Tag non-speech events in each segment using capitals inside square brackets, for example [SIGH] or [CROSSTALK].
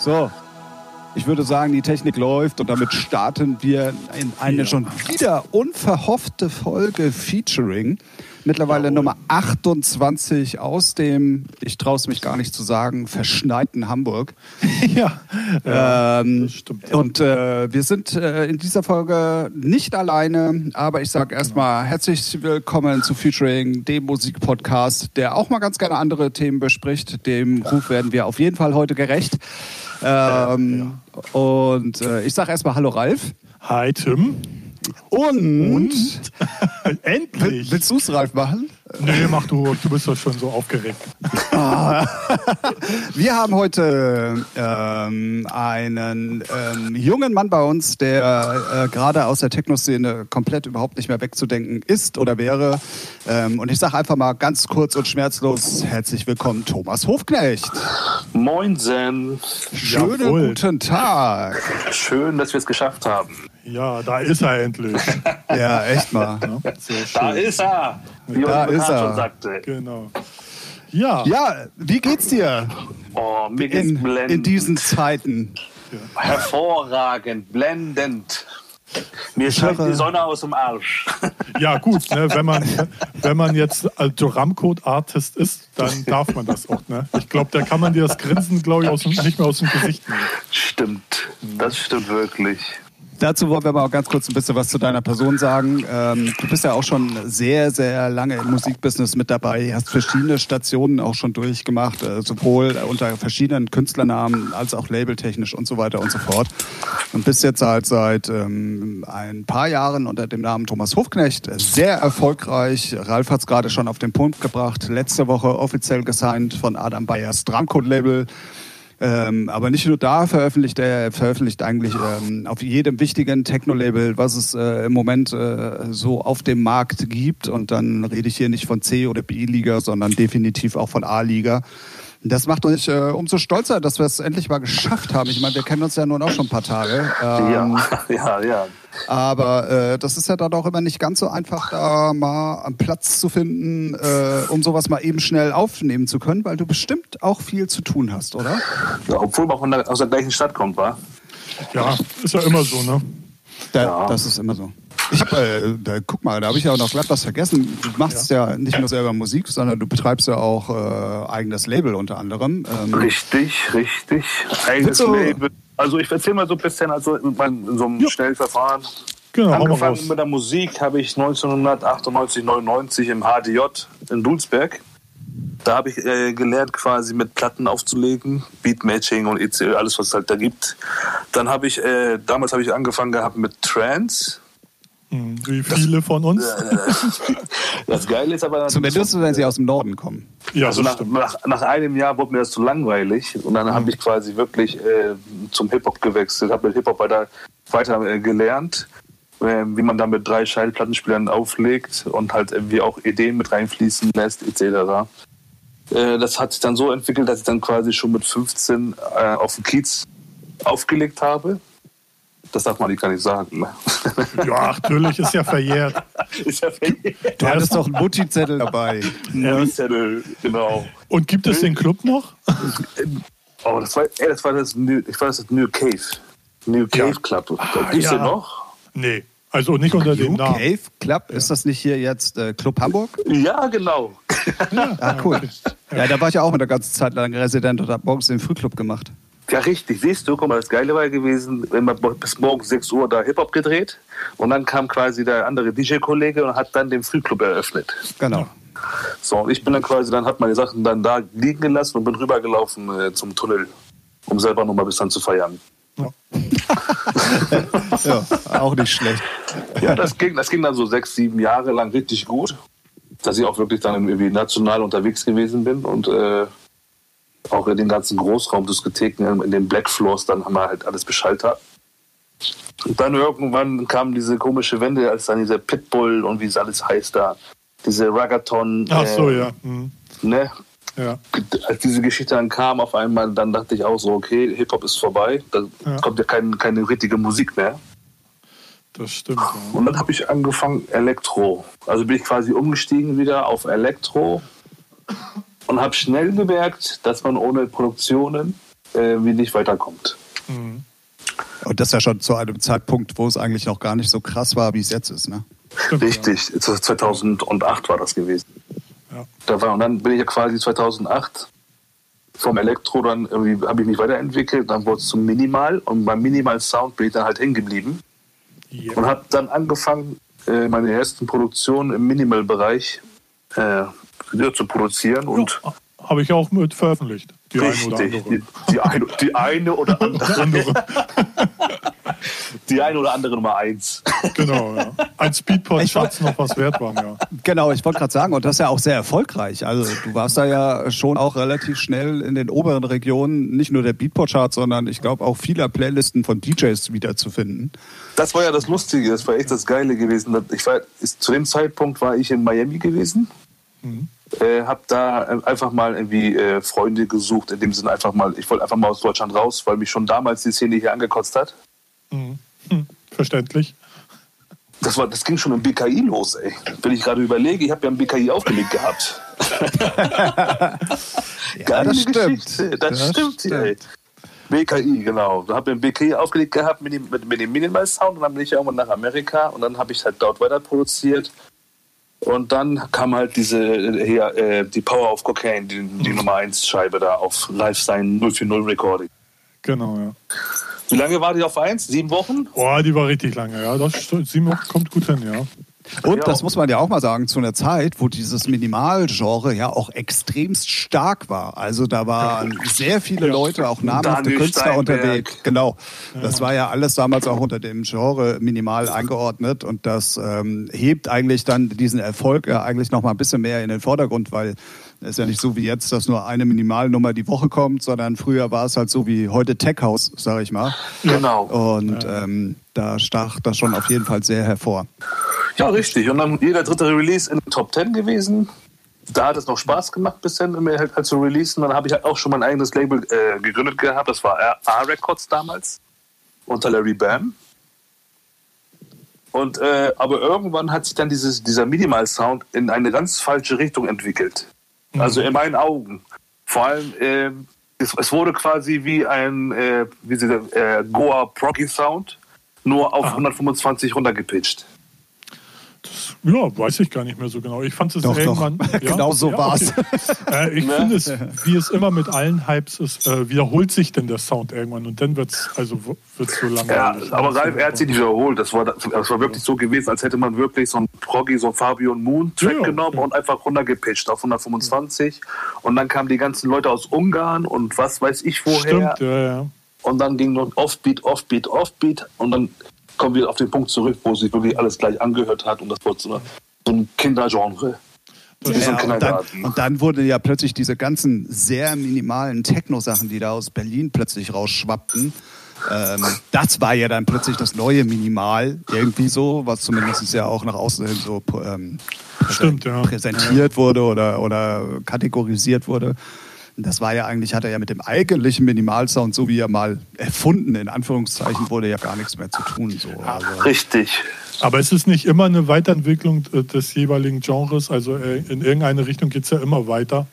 So, ich würde sagen, die Technik läuft und damit starten wir in eine schon wieder unverhoffte Folge Featuring. Mittlerweile Jawohl. Nummer 28 aus dem, ich traue es mich gar nicht zu sagen, verschneiten Hamburg. [LAUGHS] ja, ähm, stimmt. Und äh, wir sind äh, in dieser Folge nicht alleine, aber ich sage erstmal herzlich willkommen zu Featuring, dem Musikpodcast, der auch mal ganz gerne andere Themen bespricht. Dem Ruf werden wir auf jeden Fall heute gerecht. Ähm, Und äh, ich sage erstmal Hallo Ralf. Hi Tim. Und, [LAUGHS] Endlich. willst du es Ralf machen? Nee, mach du, du bist doch schon so aufgeregt. [LAUGHS] Wir haben heute ähm, einen ähm, jungen Mann bei uns, der äh, gerade aus der Techno-Szene komplett überhaupt nicht mehr wegzudenken ist oder wäre. Ähm, und ich sage einfach mal ganz kurz und schmerzlos herzlich willkommen, Thomas Hofknecht. Moinsen. Schönen Jawohl. guten Tag. Schön, dass wir es geschafft haben. Ja, da ist er endlich. [LAUGHS] Ja, echt mal. Ja, sehr Da ist er. Wie Da ist er. schon sagte. Genau. Ja, Ja, wie geht's dir Oh, mir geht's in, blendend. in diesen Zeiten? Hervorragend, blendend. Mir scheint die Sonne aus dem Arsch. ja gut, ne, wenn, man, wenn man jetzt also Ramcode-Artist ist, dann darf man das auch. Ne? Ich glaube, da kann man dir das Grinsen, glaube ich, aus, dem- nicht mehr aus dem Gesicht nehmen. Stimmt. Das stimmt wirklich. Dazu wollen wir mal auch ganz kurz ein bisschen was zu deiner Person sagen. Ähm, du bist ja auch schon sehr, sehr lange im Musikbusiness mit dabei, hast verschiedene Stationen auch schon durchgemacht, äh, sowohl unter verschiedenen Künstlernamen als auch labeltechnisch und so weiter und so fort. Und bist jetzt halt seit ähm, ein paar Jahren unter dem Namen Thomas Hofknecht sehr erfolgreich. Ralf hat es gerade schon auf den Punkt gebracht. Letzte Woche offiziell gesigned von Adam Bayers Drumcode-Label. Ähm, aber nicht nur da veröffentlicht er, er veröffentlicht eigentlich ähm, auf jedem wichtigen Techno-Label, was es äh, im Moment äh, so auf dem Markt gibt. Und dann rede ich hier nicht von C- oder B-Liga, sondern definitiv auch von A-Liga. Das macht uns äh, umso stolzer, dass wir es endlich mal geschafft haben. Ich meine, wir kennen uns ja nun auch schon ein paar Tage. Ähm, [LAUGHS] Ja, ja, ja. Aber äh, das ist ja dann auch immer nicht ganz so einfach, da mal einen Platz zu finden, äh, um sowas mal eben schnell aufnehmen zu können, weil du bestimmt auch viel zu tun hast, oder? ja obwohl man von der, aus der gleichen Stadt kommt, war. Ja, ist ja immer so, ne? Da, Ja. Das ist immer so. Ich hab, äh, da, guck mal, da habe ich ja auch noch glatt was vergessen. Du machst ja. nicht nur selber Musik, sondern du betreibst ja auch äh, eigenes Label unter anderem. Ähm, Richtig, richtig. Eigenes Label. Also ich erzähle mal so ein bisschen, also in so einem Schnellverfahren. Genau, Angefangen mit der Musik habe ich 1998, 99 im HDJ in Dulsberg. Da habe ich äh, gelernt, quasi mit Platten aufzulegen, Beatmatching und ECÖ, alles was es halt da gibt. Dann habe ich, äh, damals habe ich angefangen gehabt mit Trance. Hm, Wie viele von uns? [LAUGHS] Das Geile ist aber... zumindest, wenn sie aus dem Norden kommen. Ja, Also nach, nach, nach einem Jahr wurde mir das zu langweilig und dann habe ich quasi wirklich äh, zum Hip-Hop gewechselt, habe mit Hip-Hop weiter, weiter äh, gelernt, äh, wie man dann mit drei Schallplattenspielern auflegt und halt irgendwie auch Ideen mit reinfließen lässt etc. Äh, das hat sich dann so entwickelt, dass ich dann quasi schon mit 15 äh, auf dem Kiez aufgelegt habe. Das darf man nicht gar nicht sagen. ne? [LAUGHS] Ja, natürlich, ist ja verjährt. [LAUGHS] ist ja Du hattest doch einen Mutti-Zettel dabei. [LAUGHS] Zettel, genau. Und gibt es den Club noch? Oh, das war, ey, das war das New, ich war das New Cave. New Cave Club. Gibt's ja. den noch? Nee, also nicht unter dem New Namen. Cave Club, ist das nicht hier jetzt äh, Club Hamburg? Ja, genau. Ah, cool. Ja, da war ich ja auch mit der ganzen Zeit lang Resident und habe morgens den Frühclub gemacht. Ja, richtig. Siehst du, guck mal, das Geile war gewesen, wenn man bis morgens 6 Uhr da Hip-Hop gedreht und dann kam quasi der andere DJ-Kollege und hat dann den Frühclub eröffnet. Genau. So, und ich bin dann quasi, dann hat meine Sachen dann da liegen gelassen und bin rübergelaufen äh, zum Tunnel, um selber noch mal ein bisschen zu feiern. [LAUGHS] Ja, auch nicht schlecht. Ja, das ging, das ging dann so sechs, sieben Jahre lang richtig gut, dass ich auch wirklich dann irgendwie national unterwegs gewesen bin und äh, auch in den ganzen Großraumdiskotheken, in den Black Floors, dann haben wir halt alles beschallt. Und dann irgendwann kam diese komische Wende, als dann dieser Pitbull und wie es alles heißt da, diese Ragaton, Ach so, äh, ja. Hm. ne, ja. als diese Geschichte dann kam auf einmal, dann dachte ich auch so, okay, Hip-Hop ist vorbei, da Ja. kommt ja kein, keine richtige Musik mehr. Das stimmt. Ja. Und dann habe ich angefangen Elektro. Also bin ich quasi umgestiegen wieder auf Elektro und habe schnell gemerkt, dass man ohne Produktionen äh, nicht weiterkommt. Mhm. Und das ist ja schon zu einem Zeitpunkt, wo es eigentlich noch gar nicht so krass war, wie es jetzt ist, ne? Stimmt, Richtig, ja. 2008 war das gewesen. Ja. Da war, und dann bin ich ja quasi 2008 vom Elektro, dann irgendwie habe ich mich weiterentwickelt, dann wurde es zum Minimal und beim Minimal Sound bin ich dann halt hängen geblieben yeah. und habe dann angefangen, äh, meine ersten Produktionen im Minimal-Bereich äh, zu produzieren. Und ja, habe ich auch mit veröffentlicht. Die Richtig, eine oder andere. Die, die, eine, die eine oder andere. die eine oder andere Nummer eins. Genau, ja. Ein Speedport-Schatz noch was wert waren, ja. Genau, ich wollte gerade sagen, und das ist ja auch sehr erfolgreich. Also du warst da ja schon auch relativ schnell in den oberen Regionen, nicht nur der Beatport-Chart, sondern ich glaube auch vieler Playlisten von DJs wiederzufinden. Das war ja das Lustige, das war echt das Geile gewesen. Ich war, ist, zu dem Zeitpunkt war ich in Miami gewesen. Mhm. Äh, habe da einfach mal irgendwie äh, Freunde gesucht, in dem Sinne einfach mal, ich wollte einfach mal aus Deutschland raus, weil mich schon damals die Szene hier angekotzt hat. Mhm. Hm. Verständlich. Das, war, das ging schon im BKI los, ey. Wenn ich gerade überlege, ich habe ja im BKI aufgelegt gehabt. [LAUGHS] ja, das Geschichte. Das, das stimmt, stimmt. Ey. BKI, genau. Da habe ich im BKI aufgelegt gehabt mit dem, mit, mit dem Minimal Sound und dann bin ich irgendwann nach Amerika und dann habe ich halt dort weiter produziert. Und dann kam halt diese hier, äh, die Power of Cocaine, die, die Nummer 1 Scheibe da auf Lifestyle 040 Recording. Genau, ja. Wie lange war die auf 1? Sieben Wochen? Boah, die war richtig lange, ja. Das, sieben Wochen kommt gut hin, ja. Und das muss man ja auch mal sagen, zu einer Zeit, wo dieses Minimalgenre ja auch extremst stark war. Also da waren [LAUGHS] sehr viele Leute, auch namhafte Künstler Steinberg. unterwegs. Genau. Das war ja alles damals auch unter dem Genre minimal eingeordnet und das ähm, hebt eigentlich dann diesen Erfolg ja eigentlich noch mal ein bisschen mehr in den Vordergrund, weil es ist ja nicht so wie jetzt, dass nur eine Minimalnummer die Woche kommt, sondern früher war es halt so wie heute Tech House, sage ich mal. Genau. Und ähm, da stach das schon auf jeden Fall sehr hervor. Ja, richtig. Und dann jeder dritte Release in den Top 10 gewesen. Da hat es noch Spaß gemacht, bisschen halt, halt zu releasen. Dann habe ich halt auch schon mein eigenes Label äh, gegründet gehabt. Das war A-Records damals unter Larry Bam. Und, äh, aber irgendwann hat sich dann dieses, dieser Minimal-Sound in eine ganz falsche Richtung entwickelt. Mhm. Also in meinen Augen. Vor allem, äh, es, es, wurde quasi wie ein äh, wie sie, äh, Goa Proggy Sound, nur auf Aha. 125 runtergepitcht. Das, ja, weiß ich gar nicht mehr so genau. Ich fand es irgendwann. Doch. [LAUGHS] Ja, genau so ja, war es. Okay. Äh, ich [LAUGHS] finde es, wie es immer mit allen Hypes ist, äh, wiederholt sich denn der Sound irgendwann und dann wird es also wird's so lange. Ja, aber Ralf, er hat sich nicht wiederholt. Das war, das war wirklich so gewesen, als hätte man wirklich so ein Proggy, so ein Fabio Moon Track ja, genommen und einfach runtergepitcht auf 125. Und dann kamen die ganzen Leute aus Ungarn und was weiß ich woher. Stimmt, ja, ja. Und dann ging noch Offbeat, Offbeat, Offbeat und dann kommen wir auf den Punkt zurück, wo sich wirklich alles gleich angehört hat und das wurde so, ein Kindergenre. Ja, und, dann, und, dann, wurde ja plötzlich diese ganzen sehr minimalen Techno-Sachen, die da aus Berlin plötzlich rausschwappten. Ähm, das war ja dann plötzlich das neue Minimal, irgendwie so, was zumindest ja auch nach außen hin so ähm, Stimmt, ja. präsentiert wurde oder, oder kategorisiert wurde. Das war ja eigentlich, hat er ja mit dem eigentlichen Minimalsound, so wie er mal erfunden, in Anführungszeichen, wurde ja gar nichts mehr zu tun. So. Also Richtig. Aber es ist nicht immer eine Weiterentwicklung äh, des jeweiligen Genres. Also äh, in irgendeine Richtung geht es ja immer weiter.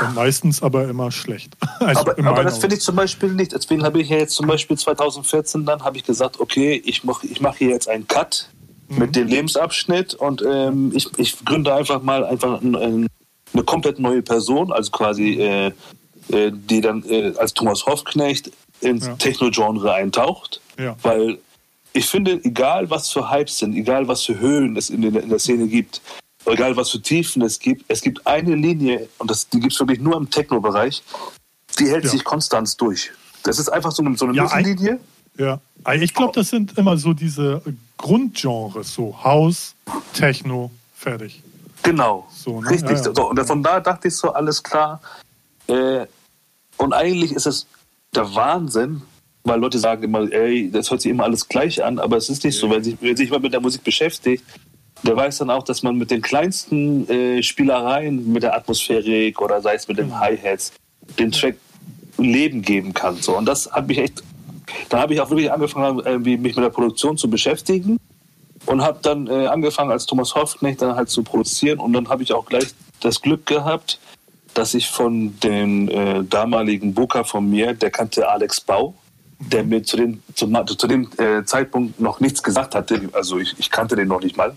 Und meistens aber immer schlecht. [LAUGHS] Also aber, aber das finde ich zum Beispiel nicht. Deswegen habe ich ja jetzt zum Beispiel 2014 dann habe ich gesagt, okay, ich mache ich mach hier jetzt einen Cut mhm. mit dem Lebensabschnitt und ähm, ich, ich gründe einfach mal einfach ein, ein eine komplett neue Person, also quasi äh, äh, die dann äh, als Thomas Hoffknecht ins ja. Techno-Genre eintaucht. Ja. Weil ich finde, egal was für Hypes sind, egal was für Höhlen es in, der, in der Szene gibt, egal was für Tiefen es gibt, es gibt eine Linie, und das, die gibt es wirklich nur im Techno-Bereich, die hält ja. sich konstant durch. Das ist einfach so eine, so eine ja, Linie. Ja, ich glaube, das sind immer so diese Grundgenres, so House, Techno, fertig. Genau, so, ne? richtig. Ja, ja. So, und von da dachte ich so, alles klar. Äh, und eigentlich ist es der Wahnsinn, weil Leute sagen immer, ey, das hört sich immer alles gleich an, aber es ist nicht so. Wenn sich, wer sich mal mit der Musik beschäftigt, der weiß dann auch, dass man mit den kleinsten äh, Spielereien, mit der Atmosphärik oder sei es mit den Hi-Hats, den Track Leben geben kann. So. Und das hat mich echt, da habe ich auch wirklich angefangen, mich mit der Produktion zu beschäftigen und habe dann äh, angefangen als Thomas Hoffknecht dann halt zu produzieren und dann habe ich auch gleich das Glück gehabt, dass ich von dem äh, damaligen Booker von mir, der kannte Alex Bau, der mir zu dem, zu, zu dem äh, Zeitpunkt noch nichts gesagt hatte. Also ich, ich, kannte den noch nicht mal.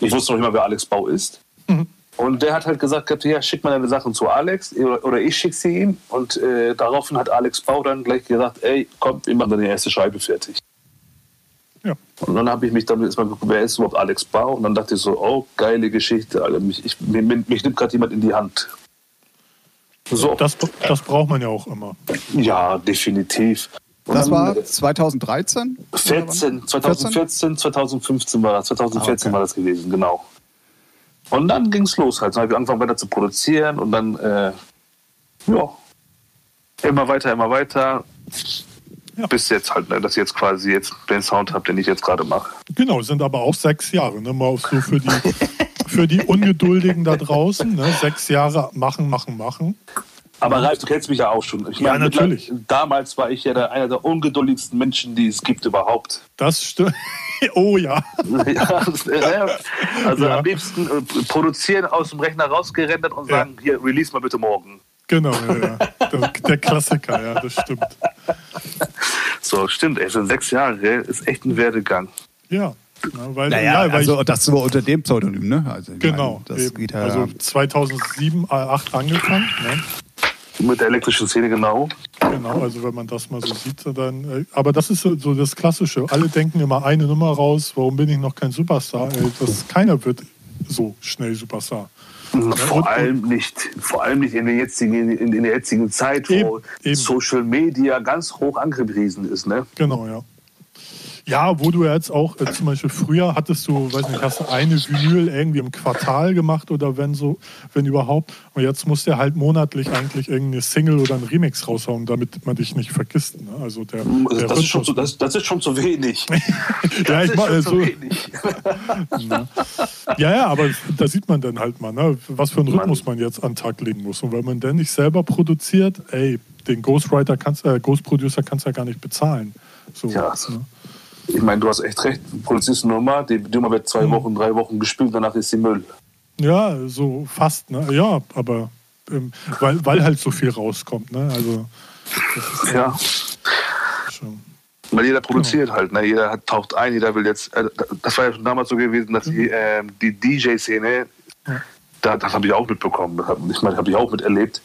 Ich wusste noch nicht mal, wer Alex Bau ist. Mhm. Und der hat halt gesagt, ja, schick mal deine Sachen zu Alex oder, oder ich schicke sie ihm. Und äh, daraufhin hat Alex Bau dann gleich gesagt, ey, komm, wir machen deine erste Scheibe fertig. Ja. Und dann habe ich mich dann erstmal geguckt, wer ist überhaupt Alex Bau? Und dann dachte ich so, oh, geile Geschichte, Alter. Mich, ich, mich, mich nimmt gerade jemand in die Hand. So. Das, das braucht man ja auch immer. Ja, definitiv. Und das war 2013? 14, 2014, 2015 war das. 2014 ah, okay. war das gewesen, genau. Und dann ging es los halt. Dann habe ich angefangen weiter zu produzieren und dann, äh, ja, immer weiter, immer weiter. Ja. Bis jetzt halt, ne, dass ich jetzt quasi jetzt den Sound habe, den ich jetzt gerade mache. Genau, sind aber auch sechs Jahre, ne? Mal so für die, [LAUGHS] für die Ungeduldigen da draußen, ne? Sechs Jahre machen, machen, machen. Aber Ralf, du kennst mich ja auch schon. Ich ja, meine, natürlich. Damals war ich ja der, einer der ungeduldigsten Menschen, die es gibt überhaupt. Das stimmt. [LAUGHS] Oh [LAUGHS] ja. ja also ja. am liebsten äh, produzieren, aus dem Rechner rausgerendert und sagen, ja. hier, release mal bitte morgen. Genau, ja, der, der, Klassiker, ja, das stimmt. So, stimmt, ey, sind sechs Jahre, ist echt ein Werdegang. Ja. Weil, naja, ja, weil also ich, das so unter dem Pseudonym, ne? Also, genau. Meine, das geht ja also 2007, 2008 angefangen. Ne? Mit der elektrischen Szene, genau. Genau, also wenn man das mal so sieht, dann. Äh, aber das ist so das Klassische. Alle denken immer eine Nummer raus, warum bin ich noch kein Superstar? Ey, das, keiner wird so schnell Superstar. Vor und, allem nicht, vor allem nicht in der jetzigen, in, in der jetzigen Zeit, wo eben. Social Media ganz hoch angepriesen ist. Ne? Genau, ja. Ja, wo du jetzt auch, äh, zum Beispiel früher hattest du, weiß nicht, hast du eine Vinyl irgendwie im Quartal gemacht oder wenn so, wenn überhaupt. Und jetzt musst du halt monatlich eigentlich irgendeine Single oder einen Remix raushauen, damit man dich nicht vergisst. Ne? Also der, der das, ist schon zu, das, das, ist schon zu wenig. [LAUGHS] ja, ich meine, so, [LAUGHS] ja, ja, aber da sieht man dann halt mal, ne, was für einen Rhythmus man jetzt an den Tag legen muss. Und wenn man dann nicht selber produziert, ey, den Ghostwriter kannst, äh, Ghost Producer kannst du ja gar nicht bezahlen. So, ja. Ne? Ich meine, du hast echt recht. Polizist Nummer, die Nummer wird zwei mhm. Wochen, drei Wochen gespielt, danach ist sie Müll. Ja, so fast, ne? Ja, aber ähm, weil, weil halt so viel rauskommt, ne? Also ja. Schon. Weil jeder produziert genau. halt, ne? Jeder hat, taucht ein, jeder will jetzt. Äh, das war ja schon damals so gewesen, dass mhm. die, äh, die DJ-Szene, ja. da, das habe ich auch mitbekommen. Das habe ich, mein, hab ich auch miterlebt.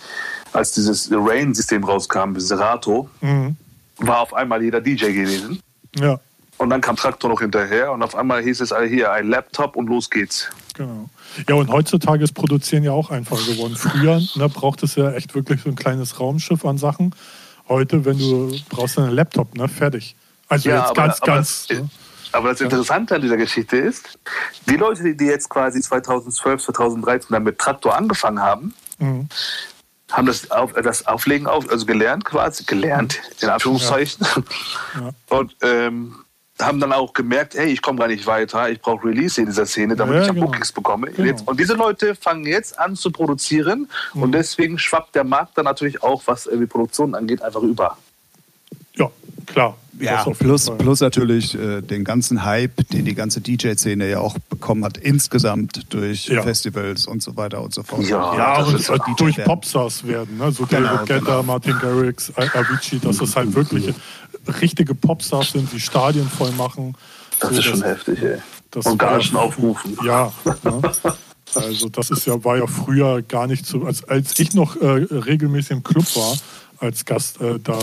Als dieses Rain-System rauskam, Serato, mhm. war auf einmal jeder DJ gewesen. Ja. Und dann kam Traktor noch hinterher und auf einmal hieß es hier ein Laptop und los geht's. Genau. Ja, und heutzutage ist Produzieren ja auch einfacher geworden. Früher ne, braucht es ja echt wirklich so ein kleines Raumschiff an Sachen. Heute, wenn du brauchst einen Laptop, ne, fertig. Also ja, jetzt aber, ganz, aber ganz. Das, ne? Aber das Interessante an dieser Geschichte ist, die Leute, die jetzt quasi 2012, 2013 dann mit Traktor angefangen haben, mhm. haben das, auf, das Auflegen auf, also gelernt quasi, gelernt, in Anführungszeichen. Ja. Ja. Und ähm, haben dann auch gemerkt, hey, ich komme gar nicht weiter, ich brauche Release in dieser Szene, damit ja, ich genau. Bookings bekomme. Genau. und diese Leute fangen jetzt an zu produzieren mhm. und deswegen schwappt der Markt dann natürlich auch, was die Produktion angeht, einfach über. Ja, klar. Ja, plus, plus natürlich äh, den ganzen Hype, den die ganze DJ-Szene ja auch bekommen hat, insgesamt durch ja. Festivals und so weiter und so fort. Ja, ja und halt durch Popstars werden, ne? so genau, David Guetta, genau. Martin Garrix, Avicii, dass es halt wirklich richtige Popstars sind, die Stadien voll machen. Das so, ist schon heftig, ey. Das und gar nicht aufrufen. Ja. Ne? Also das ist ja, war ja früher gar nicht so, als, als ich noch äh, regelmäßig im Club war, als Gast, äh, da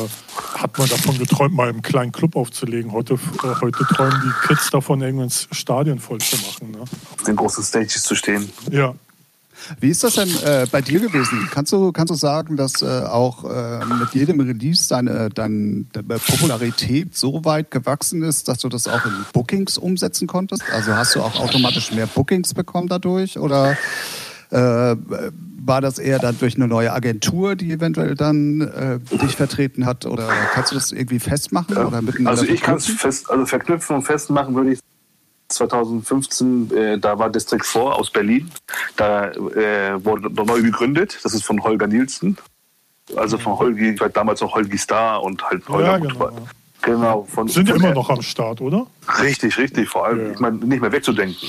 hat man davon geträumt, mal im kleinen Club aufzulegen. Heute, äh, heute träumen die Kids davon, irgendwann Stadien voll zu machen. Ne? Auf den großen Stages zu stehen. Ja, wie ist das denn äh, bei dir gewesen? Kannst du, kannst du sagen, dass äh, auch äh, mit jedem Release deine, deine, deine, Popularität so weit gewachsen ist, dass du das auch in Bookings umsetzen konntest? Also hast du auch automatisch mehr Bookings bekommen dadurch? Oder äh, war das eher dann durch eine neue Agentur, die eventuell dann äh, dich vertreten hat? Oder kannst du das irgendwie festmachen? Oder also ich kann es fest, also verknüpfen und festmachen würde ich 2015, äh, da war District 4 aus Berlin. Da äh, wurde neu gegründet. Das ist von Holger Nielsen. Also von Holgi, ich war damals noch Holgi Star und halt Holger. Ja, genau. Genau. Von, Sind ja immer noch am Start, oder? Richtig, richtig. Vor allem, ja. ich meine, nicht mehr wegzudenken.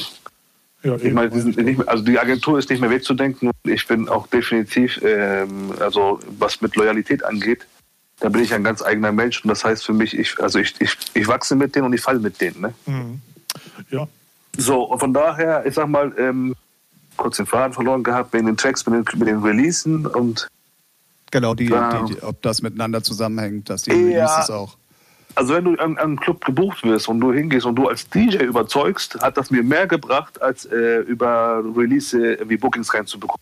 Ja, ich meine, die also die Agentur ist nicht mehr wegzudenken. Ich bin auch definitiv, ähm, also was mit Loyalität angeht, da bin ich ein ganz eigener Mensch. Und das heißt für mich, ich, also ich, ich, ich wachse mit denen und ich falle mit denen. Ne? Mhm. Ja. So, und von daher, ich sag mal, ähm, kurz den Faden verloren gehabt wegen den Tracks, mit den, mit den Releasen und. Genau, die, ähm, die, ob das miteinander zusammenhängt, dass die ja, Releases auch. Also wenn du an einem Club gebucht wirst und du hingehst und du als DJ überzeugst, hat das mir mehr gebracht, als äh, über Release wie Bookings reinzubekommen.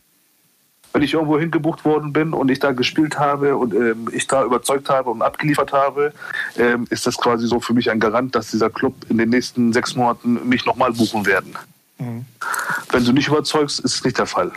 Wenn ich irgendwo hingebucht worden bin und ich da gespielt habe und ähm, ich da überzeugt habe und abgeliefert habe, ähm, ist das quasi so für mich ein Garant, dass dieser Club in den nächsten sechs Monaten mich nochmal buchen werden. Mhm. Wenn du nicht überzeugst, ist es nicht der Fall.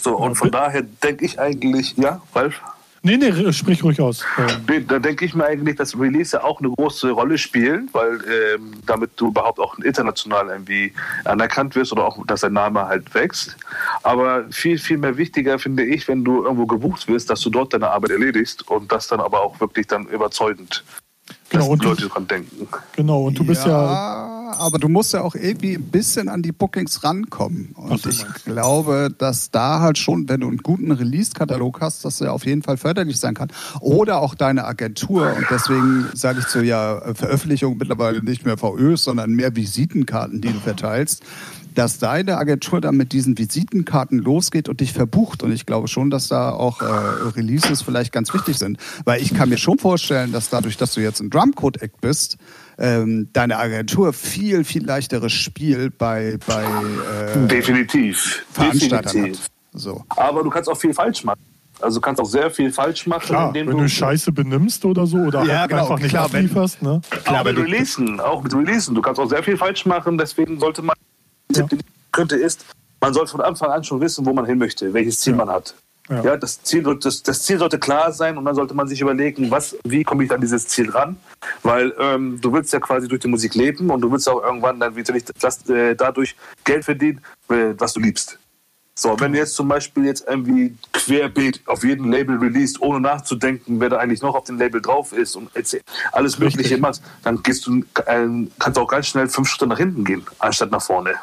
So, und von daher denke ich eigentlich, ja, Ralf? Nee, nee, sprich ruhig aus. Nee, da denke ich mir eigentlich, dass Release auch eine große Rolle spielen, weil ähm, damit du überhaupt auch international irgendwie anerkannt wirst oder auch, dass dein Name halt wächst. Aber viel, viel mehr wichtiger finde ich, wenn du irgendwo gebucht wirst, dass du dort deine Arbeit erledigst und das dann aber auch wirklich dann überzeugend Genau, und Leute dran denken. Genau, und du bist ja, ja. Aber du musst ja auch irgendwie ein bisschen an die Bookings rankommen. Und ich glaube, dass da halt schon, wenn du einen guten Release-Katalog hast, dass der auf jeden Fall förderlich sein kann. Oder auch deine Agentur. Und deswegen sage ich zu ja, Veröffentlichung mittlerweile nicht mehr VÖs, sondern mehr Visitenkarten, die du verteilst dass deine Agentur dann mit diesen Visitenkarten losgeht und dich verbucht. Und ich glaube schon, dass da auch äh, Releases vielleicht ganz wichtig sind. Weil ich kann mir schon vorstellen, dass dadurch, dass du jetzt ein Drumcode-Act bist, ähm, deine Agentur viel, viel leichteres Spiel bei, bei äh, Definitiv. Veranstaltern Definitiv. hat. So. Aber du kannst auch viel falsch machen. Also du kannst auch sehr viel falsch machen, klar, indem wenn du, du Scheiße benimmst oder so oder ja, genau, einfach nicht klar, ablieferst. Ne? Klar, auch mit Releasen, auch mit Releasen. Du kannst auch sehr viel falsch machen, deswegen sollte man Tipp, den ich könnte, ist, man soll von Anfang an schon wissen, wo man hin möchte, welches Ziel ja. man hat. Ja. ja, das, Ziel, das, das, Ziel sollte klar sein und dann sollte man sich überlegen, was, wie komme ich an dieses Ziel ran? Weil ähm, du willst ja quasi durch die Musik leben und du willst auch irgendwann dann natürlich das, äh, dadurch Geld verdienen, äh, was du liebst. So, wenn du jetzt zum Beispiel jetzt irgendwie querbeet auf jedem Label released, ohne nachzudenken, wer da eigentlich noch auf dem Label drauf ist und alles Mögliche machst, dann gehst du, äh, kannst du auch ganz schnell fünf Schritte nach hinten gehen, anstatt nach vorne.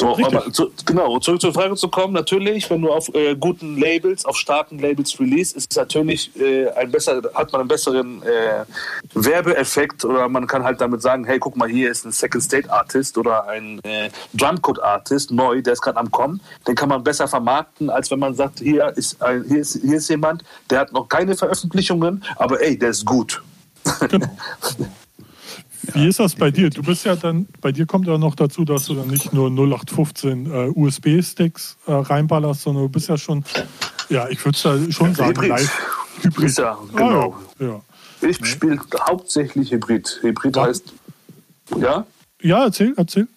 So, aber zu, genau, zurück zur Frage zu kommen, natürlich, wenn du auf äh, guten Labels, auf starken Labels release, ist es natürlich äh, ein besser, hat man einen besseren äh, Werbeeffekt oder man kann halt damit sagen, hey, guck mal, hier ist ein Second State Artist oder ein äh, Drumcode Artist, neu, der ist gerade am Kommen, den kann man besser vermarkten, als wenn man sagt, hier ist, ein, hier ist, hier ist jemand, der hat noch keine Veröffentlichungen, aber ey, der ist gut. Genau. [LAUGHS] Wie ist das bei dir? Du bist ja dann, bei dir kommt ja noch dazu, dass du dann nicht nur 0815 äh, USB-Sticks äh, reinballerst, sondern du bist ja schon, ja, ich würde ja schon sagen, Hybrid. live. Hybrid. Ja, genau. Ah, ja. Ich spiele hauptsächlich Hybrid. Hybrid ja. heißt, ja? Ja, erzähl, erzähl.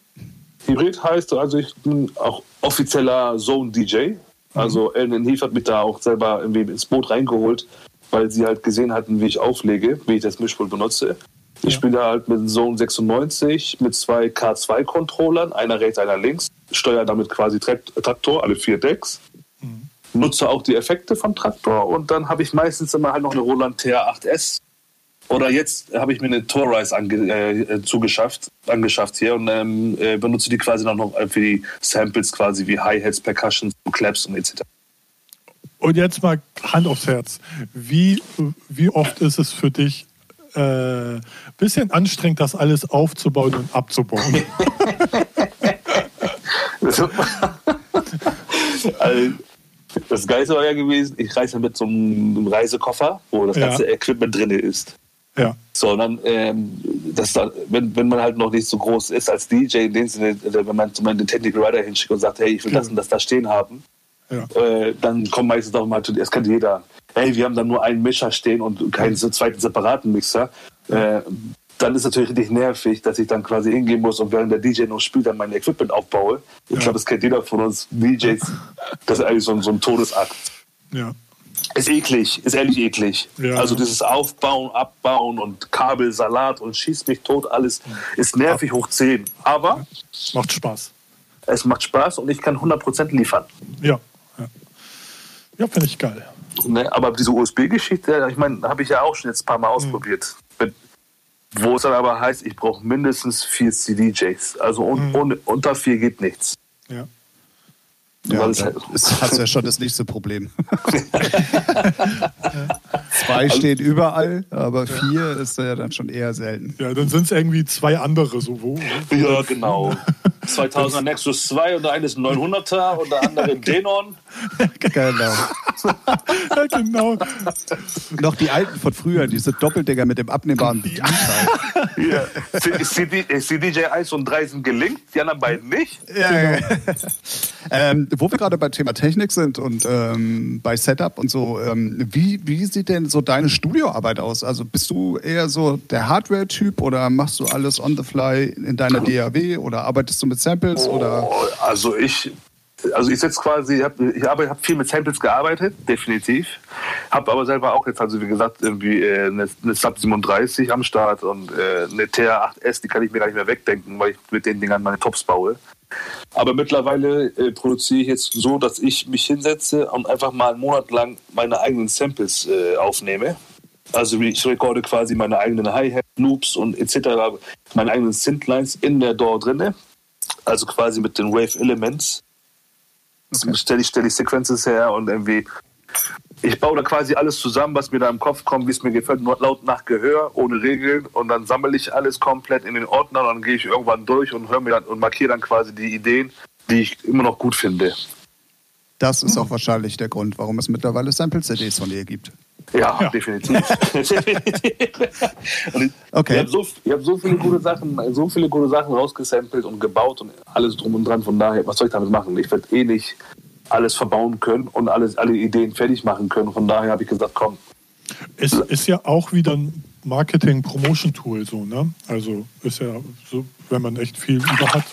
Hybrid heißt, also ich bin auch offizieller Zone-DJ. Also mhm. Ellen Heath hat mich da auch selber irgendwie ins Boot reingeholt, weil sie halt gesehen hatten, wie ich auflege, wie ich das Mischpult benutze. Ich spiele halt mit Zone 96 mit zwei K2-Controllern, einer rechts, einer links, steuere damit quasi Traktor, alle vier Decks. Mhm. Nutze auch die Effekte von Traktor und dann habe ich meistens immer halt noch eine Roland TR8S. Oder jetzt habe ich mir eine Torrise ange, äh, zugeschafft, angeschafft hier und ähm, äh, benutze die quasi noch für die Samples quasi wie Hi-Hats, Percussions, Claps und etc. Und jetzt mal Hand aufs Herz. Wie, wie oft ist es für dich äh, bisschen anstrengend, das alles aufzubauen und abzubauen. [LAUGHS] also, das Geilste war ja gewesen, ich reise mit so einem Reisekoffer, wo das ganze ja. Equipment drin ist. Ja. So, und dann, ähm, das dann, wenn, wenn man halt noch nicht so groß ist als DJ, in dem Sinne, wenn man zum Beispiel den Technical Rider hinschickt und sagt, hey, ich will ja. das und das da stehen haben, ja. äh, dann kommt meistens auch mal, das kennt jeder, hey, wir haben da nur einen Mischer stehen und keinen zweiten separaten Mixer. Äh, dann ist natürlich richtig nervig, dass ich dann quasi hingehen muss und während der DJ noch spielt, dann mein Equipment aufbaue. Ich ja. glaube, das kennt jeder von uns DJs. [LAUGHS] Das ist eigentlich so ein, so ein Todesakt. Ja. Ist eklig, ist ehrlich eklig. Ja. Also dieses Aufbauen, Abbauen und Kabelsalat und schießt mich tot, alles ist nervig hoch 10. Aber macht Spaß. Es macht Spaß und ich kann 100% liefern. Ja, ja, ja finde ich geil. Ne, aber diese USB-Geschichte, ich meine, habe ich ja auch schon jetzt ein paar Mal mhm. ausprobiert. wo es dann aber heißt, ich brauche mindestens vier CDJs. Also un, Mhm. un, unter vier geht nichts. Ja. Ja, Weil es da halt- ist- hast ja schon das nächste Problem. [LAUGHS] [LAUGHS] [LAUGHS] Zwei stehen überall, aber vier ist ja dann schon eher selten. ja, dann sind es irgendwie zwei andere so. Wo, Ja, genau. 2000er Nexus 2 und der eine ist ein 900er und der andere ein [LAUGHS] Denon. Genau. [LAUGHS] ja, genau. Noch die alten von früher, diese Doppeldinger mit dem abnehmbaren Bedienteil. Ja. Äh, CDJ 1 und 3 sind gelinkt, die anderen beiden nicht. Ja, [LAUGHS] ähm, wo wir gerade beim Thema Technik sind und ähm, bei Setup und so, ähm, wie, wie sieht denn so deine Studioarbeit aus? Also bist du eher so der Hardware-Typ oder machst du alles on the fly in deiner DAW oder arbeitest du mit Samples oder? Oh, also ich, also ich sitze quasi, ich habe ich habe viel mit Samples gearbeitet, definitiv. Habe aber selber auch jetzt, also wie gesagt, irgendwie äh, eine, eine Sub 37 am Start und äh, eine TR8S, die kann ich mir gar nicht mehr wegdenken, weil ich mit den Dingern meine Tops baue. Aber mittlerweile äh, produziere ich jetzt so, dass ich mich hinsetze und einfach mal einen Monat lang meine eigenen Samples äh, aufnehme. Also ich recorde quasi meine eigenen Hi-Hat, Loops und etc., meine eigenen Synthlines in der DAW drinne. Also quasi mit den Wave Elements. Okay. Stelle ich, stell ich Sequences her und irgendwie. Ich baue da quasi alles zusammen, was mir da im Kopf kommt, wie es mir gefällt, nur laut nach Gehör, ohne Regeln. Und dann sammle ich alles komplett in den Ordner und dann gehe ich irgendwann durch und höre mir dann und markiere dann quasi die Ideen, die ich immer noch gut finde. Das ist auch wahrscheinlich der Grund, warum es mittlerweile Sample-CDs von dir gibt. Ja, Ja. definitiv. [LAUGHS] Okay. ich habe so, hab so viele gute Sachen, so viele gute Sachen rausgesampelt und gebaut und alles drum und dran. Von daher, was soll ich damit machen? Ich werde eh nicht alles verbauen können und alles, alle Ideen fertig machen können. Von daher habe ich gesagt, komm, Es ist ja auch wieder ein Marketing-Promotion-Tool, so, ne? Also ist ja so, wenn man echt viel über hat.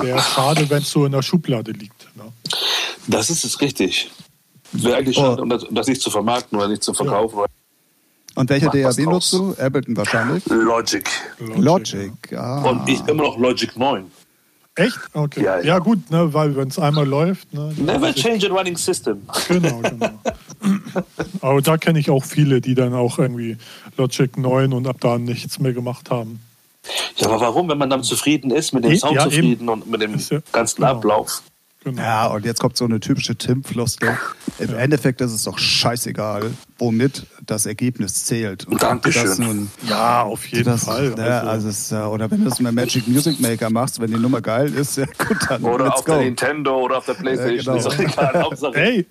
Wäre schade, wenn es so in der Schublade liegt. Ne? das ist es richtig. Wäre eigentlich Oh. schade, um das, um das nicht zu vermarkten oder nicht zu verkaufen. Und welche Mach was DAW nutzt du? Ableton wahrscheinlich. Logic. Logic, ah. Und ich immer noch Logic 9. Echt? Okay. Ja, Ja, ja. gut, ne, weil wenn es einmal läuft. Ne, Never change a running system. Genau, [LAUGHS] genau. Aber da kenne ich auch viele, die dann auch irgendwie Logic 9 und ab da nichts mehr gemacht haben. Ja, aber warum, wenn man damit zufrieden ist, mit dem Eh, Sound ja, zufrieden und mit dem ganzen genau. Ablauf? Genau. Ja, und jetzt kommt so eine typische Tim-Floskel. Im Endeffekt ist es doch scheißegal, womit das Ergebnis zählt. Und Dankeschön. Das nun, Ja, auf jeden das, Fall. Ne, Also, also es, äh, oder wenn du es mit Magic Music Maker machst, wenn die Nummer geil ist, ja gut, dann Oder let's auf go. der Nintendo oder auf der Playstation. Ja, genau. Ist doch egal. Hauptsache. Ey,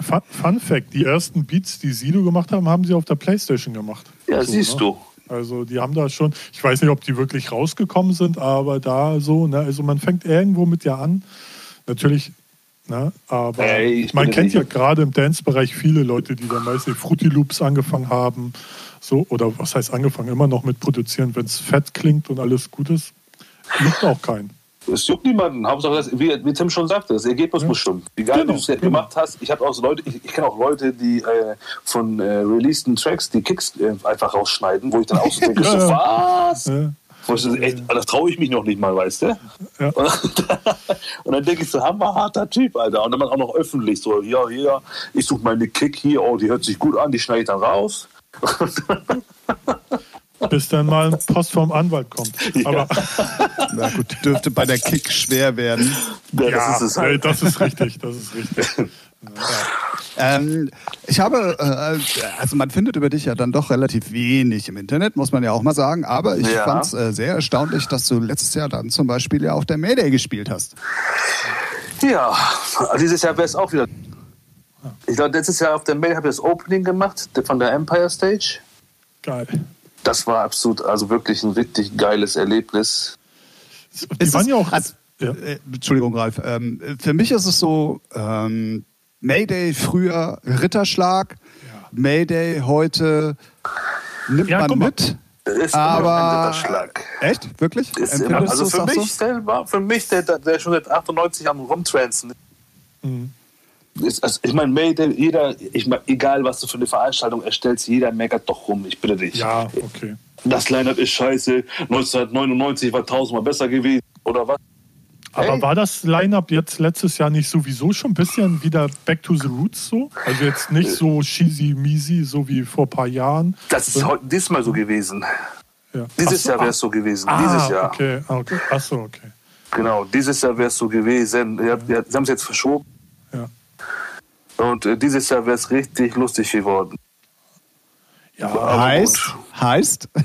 Fun, Fun Fact: Die ersten Beats, die Sido gemacht haben, haben sie auf der Playstation gemacht. Ja, So, siehst ne? du. Also die haben da schon, ich weiß nicht, ob die wirklich rausgekommen sind, aber da so, ne, also man fängt irgendwo mit ja an. Natürlich, ne, aber Ey, ich man kennt ja gerade im Dance-Bereich viele Leute, die dann meistens Fruity Loops angefangen haben, so, oder was heißt angefangen, immer noch mit produzieren, wenn es fett klingt und alles gut ist, juckt auch keinen. Es juckt niemanden. Hauptsache, das, wie, wie Tim schon sagte, das Ergebnis muss stimmen. Egal, Genau, wie du es genau. gemacht hast. Ich habe auch so Leute, ich, ich kenne auch Leute, die äh, von äh, releaseden Tracks die Kicks äh, einfach rausschneiden, wo ich dann auch so denke, [LAUGHS] Ja, so, ja. was? Ja. Wo ich so, echt, das traue ich mich noch nicht mal, weißt du? Ja. [LAUGHS] Und dann denke ich so, hammerharter Typ, Alter. Und dann auch noch öffentlich so, ja, hier, ich suche meine Kick hier, oh, die hört sich gut an, die schneide ich dann raus. [LAUGHS] Bis dann mal ein Post vom Anwalt kommt. Aber [LAUGHS] Na gut, dürfte bei der Kick schwer werden. Ja, ja, das ist es ey, halt. das ist richtig, das ist richtig. Ähm, ich habe, äh, also man findet über dich ja dann doch relativ wenig im Internet, muss man ja auch mal sagen. Aber ich Ja. fand es äh, sehr erstaunlich, dass du letztes Jahr dann zum Beispiel ja auf der Mayday gespielt hast. Ja, dieses Jahr wäre es auch wieder. Ich glaube, letztes Jahr auf der Mail habe ich das Opening gemacht von der Empire Stage. Geil. Das war absolut, also wirklich ein richtig geiles Erlebnis. Die Ist waren ja auch. also, ja. Äh, Entschuldigung, Ralf. Ähm, für mich ist es so, ähm, Mayday früher Ritterschlag, Ja. Mayday heute nimmt Ja, man mit. Ist immer noch ein Aber Ritterschlag. echt, wirklich? Immer, also für mich, so? der war für mich, der, der schon seit 98 am Rumtransen Mhm. ist. Also ich meine, Mayday, jeder, ich mein, egal was du für eine Veranstaltung erstellst, jeder meckert doch rum, ich bitte dich. Ja, okay. Das Line-Up ist scheiße, 1999 war tausendmal besser gewesen, oder was? Aber Hey. war das Line-Up jetzt letztes Jahr nicht sowieso schon ein bisschen wieder back to the roots so? Also jetzt nicht so cheesy measy, so wie vor ein paar Jahren. Das ist heute diesmal so gewesen. Ja. Dieses Ach Jahr so, wäre es so gewesen. ah, dieses Jahr. Okay, ah, okay. Ach so, okay. Genau, dieses Jahr wäre es so gewesen. Ja, ja, Sie haben es jetzt verschoben. Ja. Und äh, dieses Jahr wäre es richtig lustig geworden. Ja, heißt, heißt. [LAUGHS]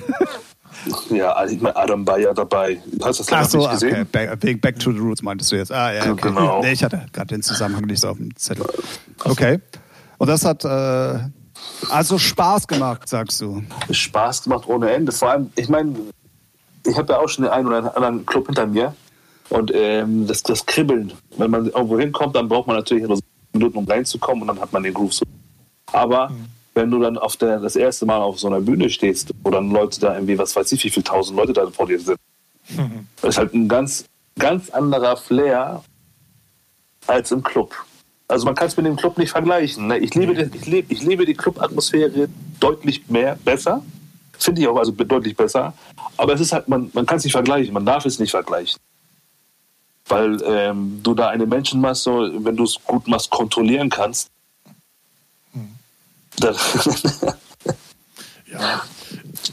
Ja, also ich meine, Adam ja dabei. Hast du das Ach so, nicht gesehen? okay. Back, Back to the Roots meintest du jetzt. Ah, ja, okay. Genau. Nee, ich hatte gerade den Zusammenhang nicht so auf dem Zettel. Okay. Und das hat äh, also Spaß gemacht, sagst du. Spaß gemacht ohne Ende. Vor allem, ich meine, ich habe ja auch schon den einen oder anderen Club hinter mir. Und ähm, das, das Kribbeln, wenn man irgendwo hinkommt, dann braucht man natürlich Minuten, um reinzukommen und dann hat man den Groove so. Aber wenn du dann auf der, das erste Mal auf so einer Bühne stehst, wo dann Leute da irgendwie, was weiß ich, wie viele tausend Leute da vor dir sind, [LAUGHS] das ist halt ein ganz, ganz anderer Flair als im Club. Also man kann es mit dem Club nicht vergleichen. Ne? Ich liebe, den- ich liebe, ich liebe die Club-Atmosphäre deutlich mehr, besser. Finde ich auch also deutlich besser. Aber es ist halt, man, man kann es nicht vergleichen, man darf es nicht vergleichen. Weil ähm, du da eine Menschenmasse, wenn du es gut machst, kontrollieren kannst. [LAUGHS] Ja.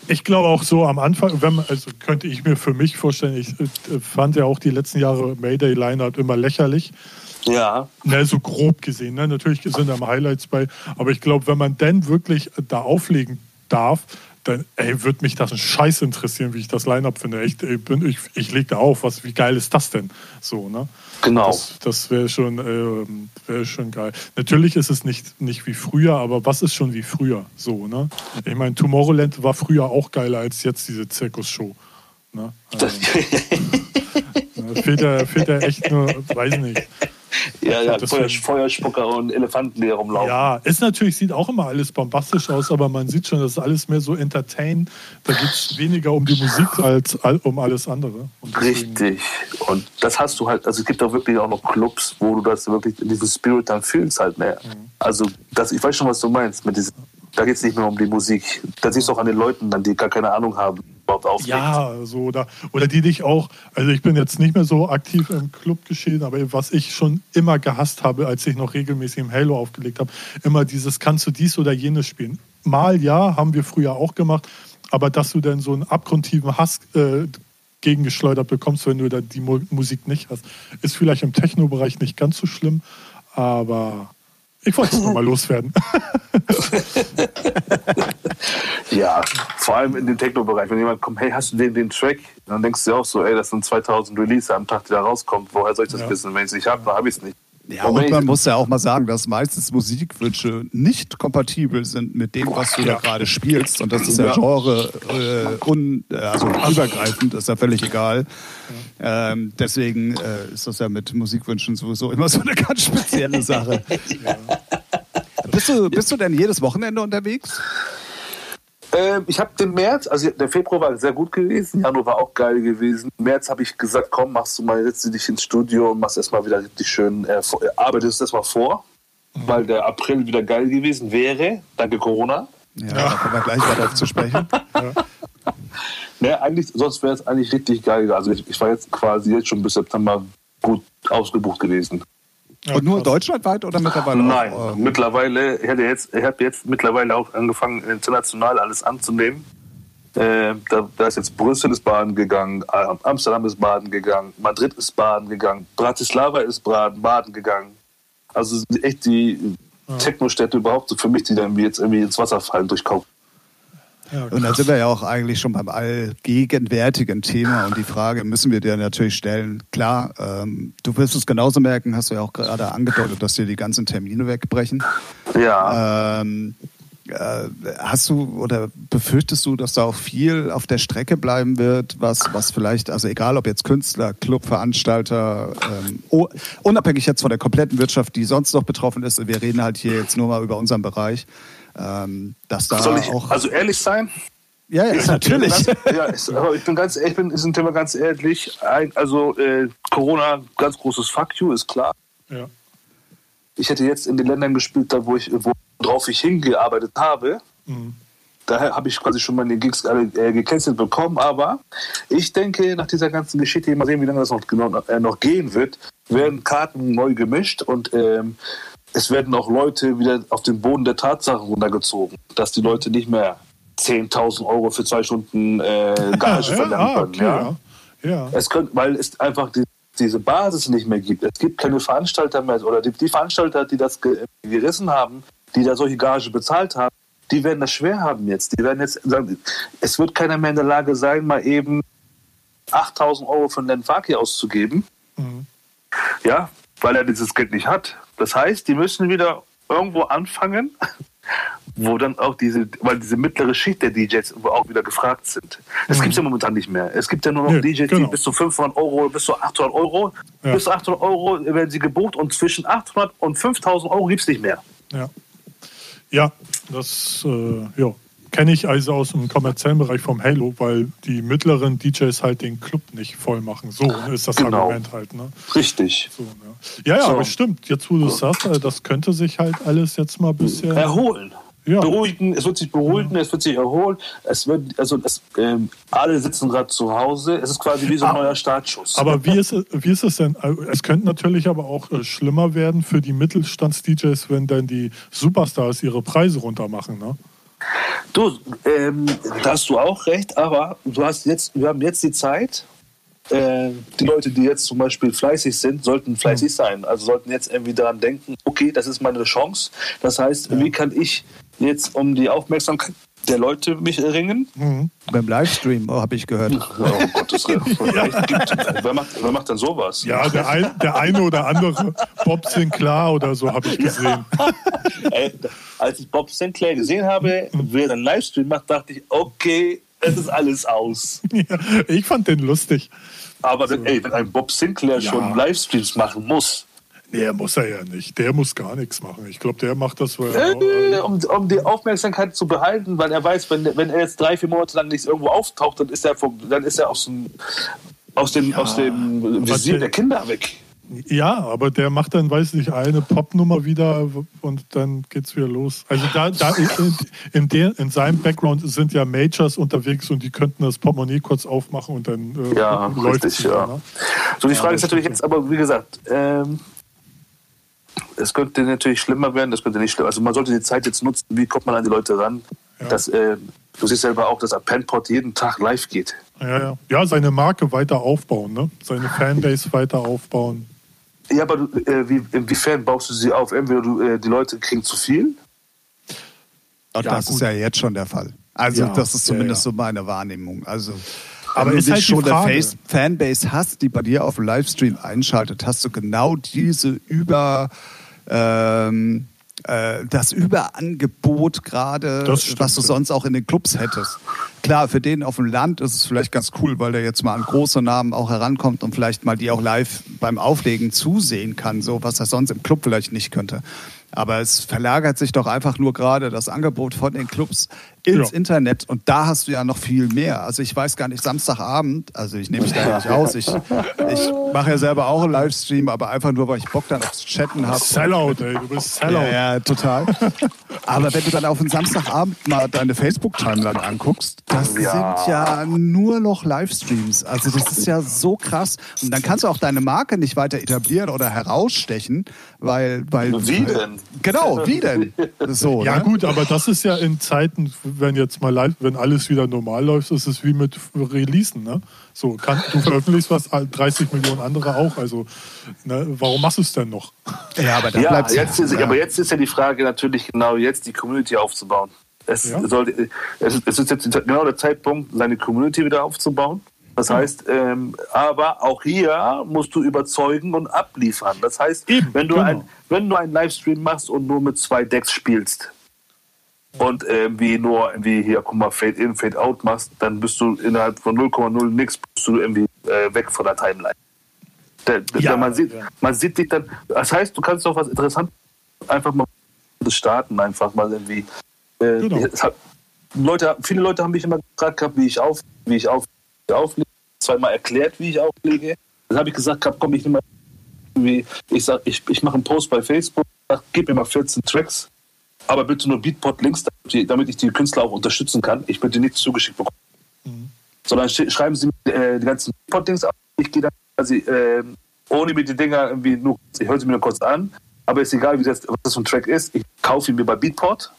Ich glaube auch so am Anfang, wenn man, also könnte ich mir für mich vorstellen, ich äh, fand ja auch die letzten Jahre Mayday Line-Up immer lächerlich. ja, Ne, so grob gesehen. Ne? Natürlich sind da Highlights bei, aber ich glaube, wenn man denn wirklich da auflegen darf, dann ey, würde mich das ein Scheiß interessieren, wie ich das Line-Up finde. Ich, bin- ich, ich lege da auf, was, wie geil ist das denn? So, ne? Genau. Das, das wäre schon, ähm, wär schon geil. Natürlich ist es nicht, nicht wie früher, aber was ist schon wie früher? So, ne? Ich meine, Tomorrowland war früher auch geiler als jetzt diese Zirkusshow. Ne? Das, [LAUGHS] Ähm, [LAUGHS] fehlt, ja, fehlt ja echt nur, weiß nicht. Ja, ja, Feuer, Feuerspucker und Elefanten, die herumlaufen. Ja, ist natürlich, sieht auch immer alles bombastisch aus, aber man sieht schon, das ist alles mehr so entertain. Da geht es weniger um die Musik als um alles andere. Und Richtig. Und das hast du halt, also es gibt auch wirklich auch noch Clubs, wo du das wirklich, diesen Spirit dann fühlst halt mehr. Also das, ich weiß schon, was du meinst mit diesem, da geht es nicht mehr um die Musik. Da siehst du auch an den Leuten dann, die gar keine Ahnung haben, überhaupt auflegt. Ja, so oder, oder die dich auch, also ich bin jetzt nicht mehr so aktiv im Club geschehen, aber was ich schon immer gehasst habe, als ich noch regelmäßig im Halo aufgelegt habe, immer dieses, kannst du dies oder jenes spielen? Mal ja, haben wir früher auch gemacht, aber dass du dann so einen abgrundtiefen Hass äh, gegengeschleudert bekommst, wenn du da die Mu Musik nicht hast, ist vielleicht im Techno-Bereich nicht ganz so schlimm, aber ich wollte es nochmal loswerden. [LAUGHS] Ja, vor allem in dem Techno-Bereich. Wenn jemand kommt, hey, hast du den, den Track? Dann denkst du dir auch so, ey, das sind 2000 Release am Tag, die da rauskommt. Woher soll ich das Ja. wissen? Wenn ich es nicht habe, dann habe ich es nicht. Ja, Und man muss ja auch mal sagen, dass meistens Musikwünsche nicht kompatibel sind mit dem, was du da Ja. gerade spielst. Und das ist ja, Ja. Genre äh, un, also übergreifend, ist ja völlig egal. Ähm, deswegen äh, ist das ja mit Musikwünschen sowieso immer so eine ganz spezielle Sache. [LAUGHS] Bist, du, bist du denn jedes Wochenende unterwegs? Ähm, ich habe den März, also der Februar war sehr gut gewesen, Januar war auch geil gewesen. Im März habe ich gesagt, komm, machst du mal, setzt du dich ins Studio und machst erstmal wieder richtig schön, äh, äh, arbeitest erstmal vor, weil der April wieder geil gewesen wäre, danke Corona. Ja, da kommen wir gleich weiter zu sprechen. [LAUGHS] Ne, eigentlich, sonst wäre es eigentlich richtig geil. Also ich, ich war jetzt quasi jetzt schon bis September gut ausgebucht gewesen. Ja, Und nur krass. deutschlandweit oder mittlerweile Nein, auch? äh, mittlerweile, ich hätte jetzt, ich habe jetzt mittlerweile auch angefangen, international alles anzunehmen. Äh, da, da ist jetzt Brüssel ist baden gegangen, Amsterdam ist baden gegangen, Madrid ist baden gegangen, Bratislava ist baden, baden gegangen. Also sind echt die Techno-Städte überhaupt so für mich, die dann jetzt irgendwie ins Wasser fallen durch Kauf. Ja, Und da sind wir ja auch eigentlich schon beim allgegenwärtigen Thema und die Frage müssen wir dir natürlich stellen. Klar, ähm, du wirst es genauso merken, hast du ja auch gerade angedeutet, dass dir die ganzen Termine wegbrechen. Ja, Ähm, äh, hast du oder befürchtest du, dass da auch viel auf der Strecke bleiben wird, was, was vielleicht, also egal ob jetzt Künstler, Club, Veranstalter, ähm, unabhängig jetzt von der kompletten Wirtschaft, die sonst noch betroffen ist, wir reden halt hier jetzt nur mal über unseren Bereich, ähm, dass da soll ich auch. also ehrlich sein? ja, ja, Ich- natürlich. ich bin Ganz, ja, [LAUGHS] ist, aber ich bin ganz, ich bin, ist ein Thema ganz ehrlich. Ein, also äh, Corona, ganz großes Fuck you, ist klar. ja. Ich hätte jetzt in den Ländern gespielt, da wo ich, worauf ich hingearbeitet habe. Mhm. Daher habe ich quasi schon meine Gigs alle äh, gecancelt bekommen. Aber ich denke, nach dieser ganzen Geschichte, mal sehen, wie lange das noch, genau, äh, noch gehen wird, werden Karten neu gemischt und ähm, es werden auch Leute wieder auf den Boden der Tatsachen runtergezogen, dass die Leute nicht mehr 10.000 Euro für zwei Stunden äh, [LAUGHS] Gage ja, verlangen ah, können. okay, ja? ja. ja. Es könnte, weil es einfach die, diese Basis nicht mehr gibt. Es gibt keine Veranstalter mehr oder die, die Veranstalter, die das ge gerissen haben, die da solche Gage bezahlt haben, die werden das schwer haben jetzt. Die werden jetzt sagen, es wird keiner mehr in der Lage sein, mal eben 8000 Euro für den Faki auszugeben. Mhm. Ja, weil er dieses Geld nicht hat. Das heißt, die müssen wieder irgendwo anfangen, [LAUGHS] wo dann auch diese, weil diese mittlere Schicht der DJs auch wieder gefragt sind. Das Mhm. gibt es ja momentan nicht mehr. Es gibt ja nur noch Nee, DJs, genau. die bis zu 500 Euro, bis zu 800 Euro, Ja. bis zu 800 Euro werden sie gebucht und zwischen 800 und 5000 Euro gibt es nicht mehr. Ja, ja das äh, ja, kenne ich also aus dem kommerziellen Bereich vom Halo, weil die mittleren DJs halt den Club nicht voll machen. So ist das Genau. Argument halt. Ne? Richtig. So, ne? Ja, ja, So. aber stimmt. Jetzt, wo du es sagst, äh, das könnte sich halt alles jetzt mal ein bisschen. Erholen. Ja. Beruhigen, es wird sich beruhigen, es wird sich erholen. Es wird, also es, ähm, alle sitzen gerade zu Hause. Es ist quasi wie so ein Ah. neuer Startschuss. Aber wie ist, es- wie ist es denn? Also, Es könnte natürlich aber auch äh, schlimmer werden für die Mittelstands-DJs, wenn dann die Superstars ihre Preise runter machen. Ne? Du, ähm, da hast du auch recht, aber du hast jetzt, wir haben jetzt die Zeit. Äh, die Leute, die jetzt zum Beispiel fleißig sind, sollten fleißig sein. Also sollten jetzt irgendwie daran denken, okay, das ist meine Chance. Das heißt, wie kann ich jetzt um die Aufmerksamkeit der Leute mich ringen? Beim Livestream, oh, habe ich gehört. [LAUGHS] Oh Gottes Willen. [LAUGHS] Wer, macht, wer macht denn sowas? Ja, der, ein, der eine oder andere Bob Sinclair oder so habe ich gesehen. [LAUGHS] Ey, als ich Bob Sinclair gesehen habe, wer einen Livestream macht, dachte ich, okay, es ist alles aus. [LAUGHS] Ja, ich fand den lustig. Aber wenn, ey, wenn ein Bob Sinclair Ja. schon Livestreams machen muss, Der muss er ja nicht. Der muss gar nichts machen. Ich glaube, der macht das, weil er. äh, um, um die Aufmerksamkeit zu behalten, weil er weiß, wenn, wenn er jetzt drei, vier Monate lang nicht irgendwo auftaucht, dann ist er, vom, dann ist er aus dem, aus dem, aus dem Visier der- der Kinder weg. Ja, aber der macht dann, weiß ich, eine Popnummer wieder und dann geht's wieder los. Also da, da in, in, der, in seinem Background sind ja Majors unterwegs und die könnten das Portemonnaie kurz aufmachen und dann äh, Ja, läuft richtig, wieder, ja. ne? So, die Ja, Frage ist natürlich jetzt aber, wie gesagt, ähm, es könnte natürlich schlimmer werden, das könnte nicht schlimmer. Also man sollte die Zeit jetzt nutzen, wie kommt man an die Leute ran? Ja. Dass, äh, du siehst selber auch, dass Penpot jeden Tag live geht. Ja, ja. ja, seine Marke weiter aufbauen, ne? seine Fanbase weiter aufbauen. Ja, aber du, äh, wie, inwiefern baust du sie auf? Entweder du, äh, die Leute kriegen zu viel. Und Ja, das gut. ist ja jetzt schon der Fall. Also Ja, das ist zumindest ja. so meine Wahrnehmung. Also Aber wenn ist du halt schon eine Frage. Fanbase hast, die bei dir auf dem Livestream einschaltet, hast du genau diese über ähm, äh, das Überangebot gerade, was du sonst auch in den Clubs hättest. Klar, für den auf dem Land ist es vielleicht ganz cool, weil der jetzt mal an große Namen auch herankommt und vielleicht mal die auch live beim Auflegen zusehen kann, so was er sonst im Club vielleicht nicht könnte. Aber es verlagert sich doch einfach nur gerade das Angebot von den Clubs ins Ja. Internet und da hast du ja noch viel mehr. Also ich weiß gar nicht, Samstagabend, also ich nehme mich da ja nicht aus, ich, ich mache ja selber auch einen Livestream, aber einfach nur, weil ich Bock dann aufs Chatten habe. Sellout, ey, du bist Sellout. Ja, ja, total. Aber wenn du dann auf einen Samstagabend mal deine Facebook-Timeline anguckst, das Ja. sind ja nur noch Livestreams. Also das ist ja so krass. Und dann kannst du auch deine Marke nicht weiter etablieren oder herausstechen, weil... weil Wie denn? Genau, wie denn? So, Ja ne? gut, aber das ist ja in Zeiten, wenn jetzt mal live, wenn alles wieder normal läuft, ist es wie mit Releasen, ne? So, kann, du veröffentlichst was, 30 Millionen andere auch. Also, ne, warum machst du es denn noch? Ja, aber Ja, bleibt's- jetzt ist, ja. aber jetzt ist ja die Frage natürlich genau jetzt die Community aufzubauen. Es, Ja. sollte, es, ist, es ist jetzt genau der Zeitpunkt, seine Community wieder aufzubauen. Das heißt, ähm, aber auch hier musst du überzeugen und abliefern. Das heißt, Eben, wenn, du genau. ein, wenn du einen Livestream machst und nur mit zwei Decks spielst und irgendwie nur irgendwie hier, guck mal, Fade in, Fade out machst, dann bist du innerhalb von 0,0 nix bist du irgendwie äh, weg von der Timeline. Der, der, Ja, man, sieht, ja. man sieht dich dann. Das heißt, du kannst doch was Interessantes einfach mal starten, einfach mal irgendwie. Äh, Genau. hat, Leute, viele Leute haben mich immer gefragt gehabt, wie ich auf, wie ich auf, wie ich auflege. Zweimal erklärt, wie ich auflege. Dann habe ich gesagt, gehabt, komm, ich nehme mal ich sag, ich, ich mache einen Post bei Facebook, sag, gib mir mal 14 Tracks, aber bitte nur Beatport-Links, damit ich- die Künstler auch unterstützen kann. Ich möchte nichts zugeschickt bekommen. Sondern sch schreiben sie mir äh, die ganzen Beatport-Links ab. Ich gehe dann quasi, äh, ohne mir die Dinger irgendwie nur, ich höre sie mir nur kurz an, aber ist egal, wie das, was das für ein Track ist. Ich kaufe ihn mir bei Beatport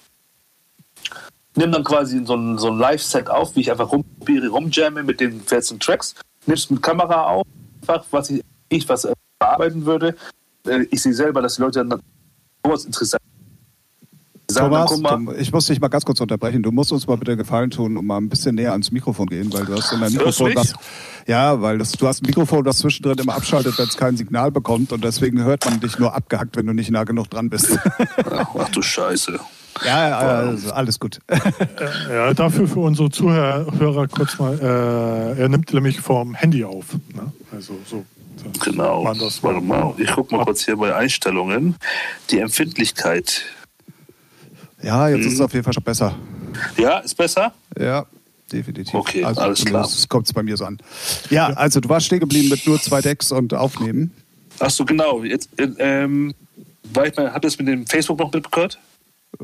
nimm dann quasi so ein, so ein Live-Set auf, wie ich einfach rum, rumjamme mit den 14 Tracks, nimmst mit Kamera auf, einfach, was ich, ich was bearbeiten würde. Äh, ich sehe selber, dass die Leute dann was interessant Thomas, ich muss dich mal ganz kurz unterbrechen. Du musst uns mal bitte Gefallen tun und mal ein bisschen näher ans Mikrofon gehen, weil du hast immer ein Mikrofon, was, ja, weil das, du hast ein Mikrofon, das zwischendrin immer abschaltet, wenn es kein Signal bekommt und deswegen hört man dich nur abgehackt, wenn du nicht nah genug dran bist. Ach du Scheiße. Ja, ja also alles gut. Ja, dafür für unsere Zuhörer kurz mal, äh, er nimmt nämlich vom Handy auf. Ne? Also so. Genau. Warte mal, ich gucke mal kurz hier bei Einstellungen. Die Empfindlichkeit. Ja, jetzt hm. ist es auf jeden Fall schon besser. Ja, ist besser? Ja, definitiv. Okay, also, alles klar. Das kommt es bei mir so an. Ja, also du warst stehen geblieben mit nur zwei Decks und Aufnehmen. Ach so, genau. Jetzt, ähm, war ich mal, habt ihr es mit dem Facebook noch mitgehört?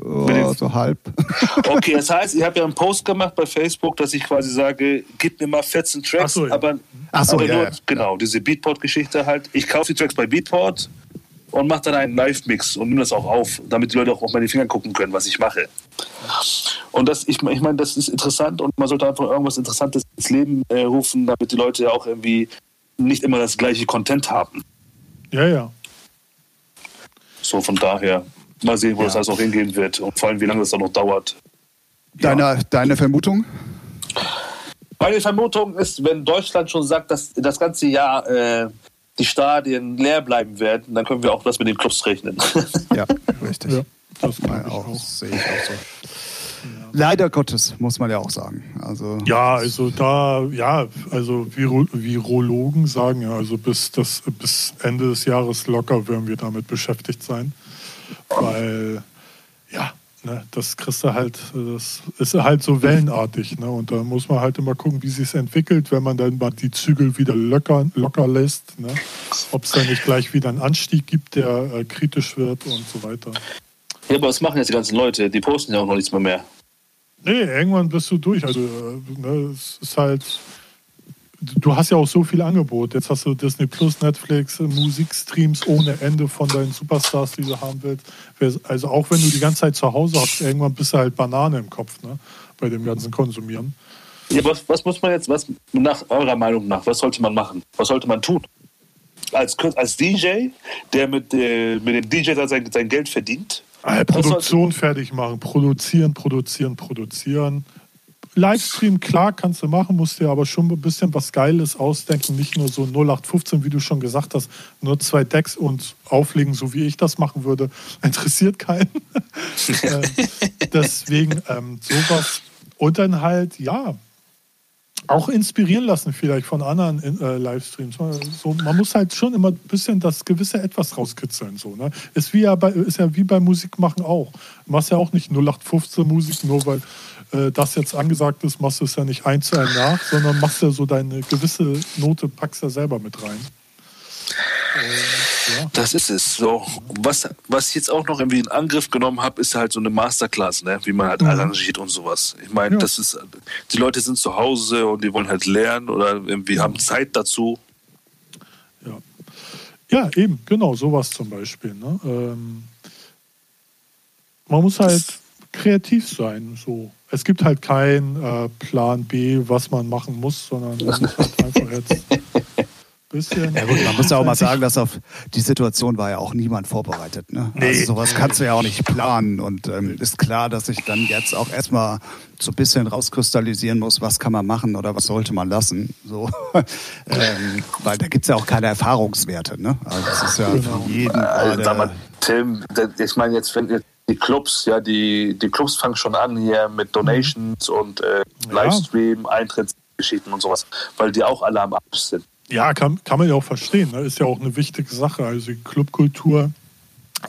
Oh, so halb. [LAUGHS] Okay, das heißt, ich habe ja einen Post gemacht bei Facebook, dass ich quasi sage, gib mir mal 14 Tracks, Ach so, ja. aber, Ach so, aber ja, nur, ja. genau, diese Beatport-Geschichte halt. Ich kaufe die Tracks bei Beatport und mache dann einen Live-Mix und nehme das auch auf, damit die Leute auch auf meine Finger gucken können, was ich mache. Und das, ich, ich meine, das ist interessant und man sollte einfach irgendwas Interessantes ins Leben äh, rufen, damit die Leute ja auch irgendwie nicht immer das gleiche Content haben. Ja, ja. So von daher. Mal sehen, wo ja. das alles noch hingehen wird und vor allem, wie lange das dann noch dauert. Deine, ja. deine Vermutung? Meine Vermutung ist, wenn Deutschland schon sagt, dass das ganze Jahr äh, die Stadien leer bleiben werden, dann können wir auch das mit den Clubs rechnen. [LAUGHS] Ja, richtig. Ja, das kann ich auch, sehe ich auch so. Leider Gottes, muss man ja auch sagen. Also, ja, also da, ja, also Viro Virologen sagen ja, also bis, das, bis Ende des Jahres locker werden wir damit beschäftigt sein. Weil, ja, ne, das kriegst du halt, das ist halt so wellenartig. Ne? Und da muss man halt immer gucken, wie sich es entwickelt, wenn man dann mal die Zügel wieder locker, locker lässt. Ne? Ob es dann nicht gleich wieder einen Anstieg gibt, der äh, kritisch wird und so weiter. Ja, aber was machen jetzt die ganzen Leute? Die posten ja auch noch nichts mehr mehr. Nee, irgendwann bist du durch. Also, äh, ne, es ist halt du hast ja auch so viel Angebot. Jetzt hast du Disney Plus, Netflix, Musikstreams ohne Ende von deinen Superstars, die du haben willst. Also auch wenn du die ganze Zeit zu Hause hast, irgendwann bist du halt Banane im Kopf, ne? Bei dem ganzen Konsumieren. Ja, was, was muss man jetzt, was nach eurer Meinung nach, was sollte man machen? Was sollte man tun? Als, als DJ, der mit, äh, mit dem DJ sein, sein Geld verdient? Äh, Produktion fertig machen, produzieren, produzieren, produzieren Livestream, klar, kannst du machen, musst dir aber schon ein bisschen was Geiles ausdenken. Nicht nur so 0815, wie du schon gesagt hast, nur zwei Decks und auflegen, so wie ich das machen würde. [LAUGHS] Interessiert keinen. [LAUGHS] äh, deswegen ähm, sowas. Und dann halt, ja, auch inspirieren lassen vielleicht von anderen äh, Livestreams. So, man muss halt schon immer ein bisschen das gewisse Etwas rauskitzeln. So, ne? ist, wie ja bei, ist ja wie beim Musikmachen auch. Du machst ja auch nicht 0815 Musik, nur weil äh, das jetzt angesagt ist, machst du es ja nicht eins zu einem nach, sondern machst ja so deine gewisse Note, packst ja selber mit rein. Ja. Das ist es. So, was, was ich jetzt auch noch irgendwie in Angriff genommen habe, ist halt so eine Masterclass, ne? wie man halt mhm. arrangiert und sowas. Ich meine, ja. das ist, die Leute sind zu Hause und die wollen halt lernen oder irgendwie haben Zeit dazu. Ja. Ja, eben, genau, sowas zum Beispiel. Ne? Ähm, man muss halt das kreativ sein, so es gibt halt keinen äh, Plan B, was man machen muss, sondern man muss halt [LAUGHS] einfach jetzt bisschen. Ja gut, man muss ja auch mal sagen, dass auf die Situation war ja auch niemand vorbereitet. Ne? Nee. Also sowas kannst du ja auch nicht planen. Und ähm, ist klar, dass ich dann jetzt auch erstmal so ein bisschen rauskristallisieren muss, was kann man machen oder was sollte man lassen. So. [LAUGHS] ähm, weil da gibt es ja auch keine Erfahrungswerte. Ne? Also das ist ja genau. für jeden. Also, sag mal, Tim, ich meine jetzt, wenn ihr die Clubs, ja, die, die Clubs fangen schon an hier mit Donations mhm. und äh, Livestream, ja. Eintrittsgeschichten und sowas, weil die auch alle am Ab sind. Ja, kann, kann man ja auch verstehen. Ne? Ist ja auch eine wichtige Sache. Also die Clubkultur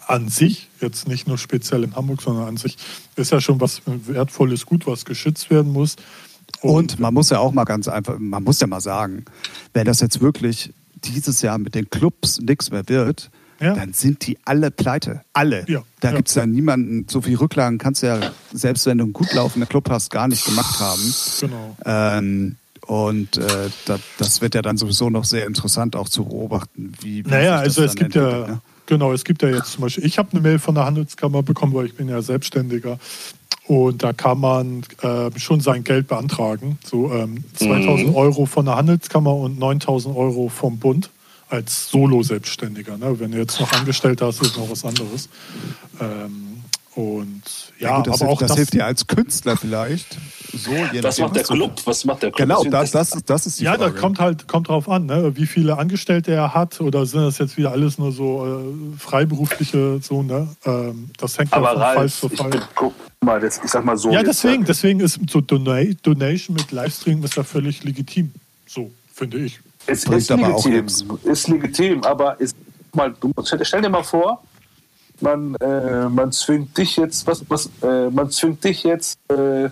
an sich, jetzt nicht nur speziell in Hamburg, sondern an sich, ist ja schon was wertvolles Gut, was geschützt werden muss. Und, und man muss ja auch mal ganz einfach, man muss ja mal sagen, wenn das jetzt wirklich dieses Jahr mit den Clubs nichts mehr wird, ja. dann sind die alle pleite. Alle. Ja. Da ja. gibt es ja niemanden, so viel Rücklagen kannst du ja, selbst wenn du einen gut laufenden Club hast, gar nicht gemacht haben. Genau. Ähm, und äh, das, das, wird ja dann sowieso noch sehr interessant auch zu beobachten, wie. wie naja, also es gibt ja. Ne? Genau, es gibt ja jetzt zum Beispiel, ich habe eine Mail von der Handelskammer bekommen, weil ich bin ja Selbstständiger. Und da kann man äh, schon sein Geld beantragen. So ähm, 2000 mhm. Euro von der Handelskammer und 9000 Euro vom Bund als Solo-Selbstständiger. Ne? Wenn du jetzt noch Angestellter hast, ist noch was anderes. Ähm, und ja, ja gut, das aber hilft, auch das, das hilft dir als Künstler vielleicht. So, was macht der Club? Was macht der Club? Genau, das, das, ist, das ist die ja, Frage. Ja, da kommt halt kommt drauf an, ne? wie viele Angestellte er hat oder sind das jetzt wieder alles nur so äh, freiberufliche so ne? Ähm, das hängt aber von Fall zu Fall. Ich, guck mal, das, ich sag mal so. Ja, deswegen, deswegen ist so Donation mit Livestream ist ja völlig legitim. So finde ich. Es ist legitim, ist legitim, aber ist mal, du, stell dir mal vor, man, äh, man zwingt dich jetzt, was, was, äh, man zwingt dich jetzt äh,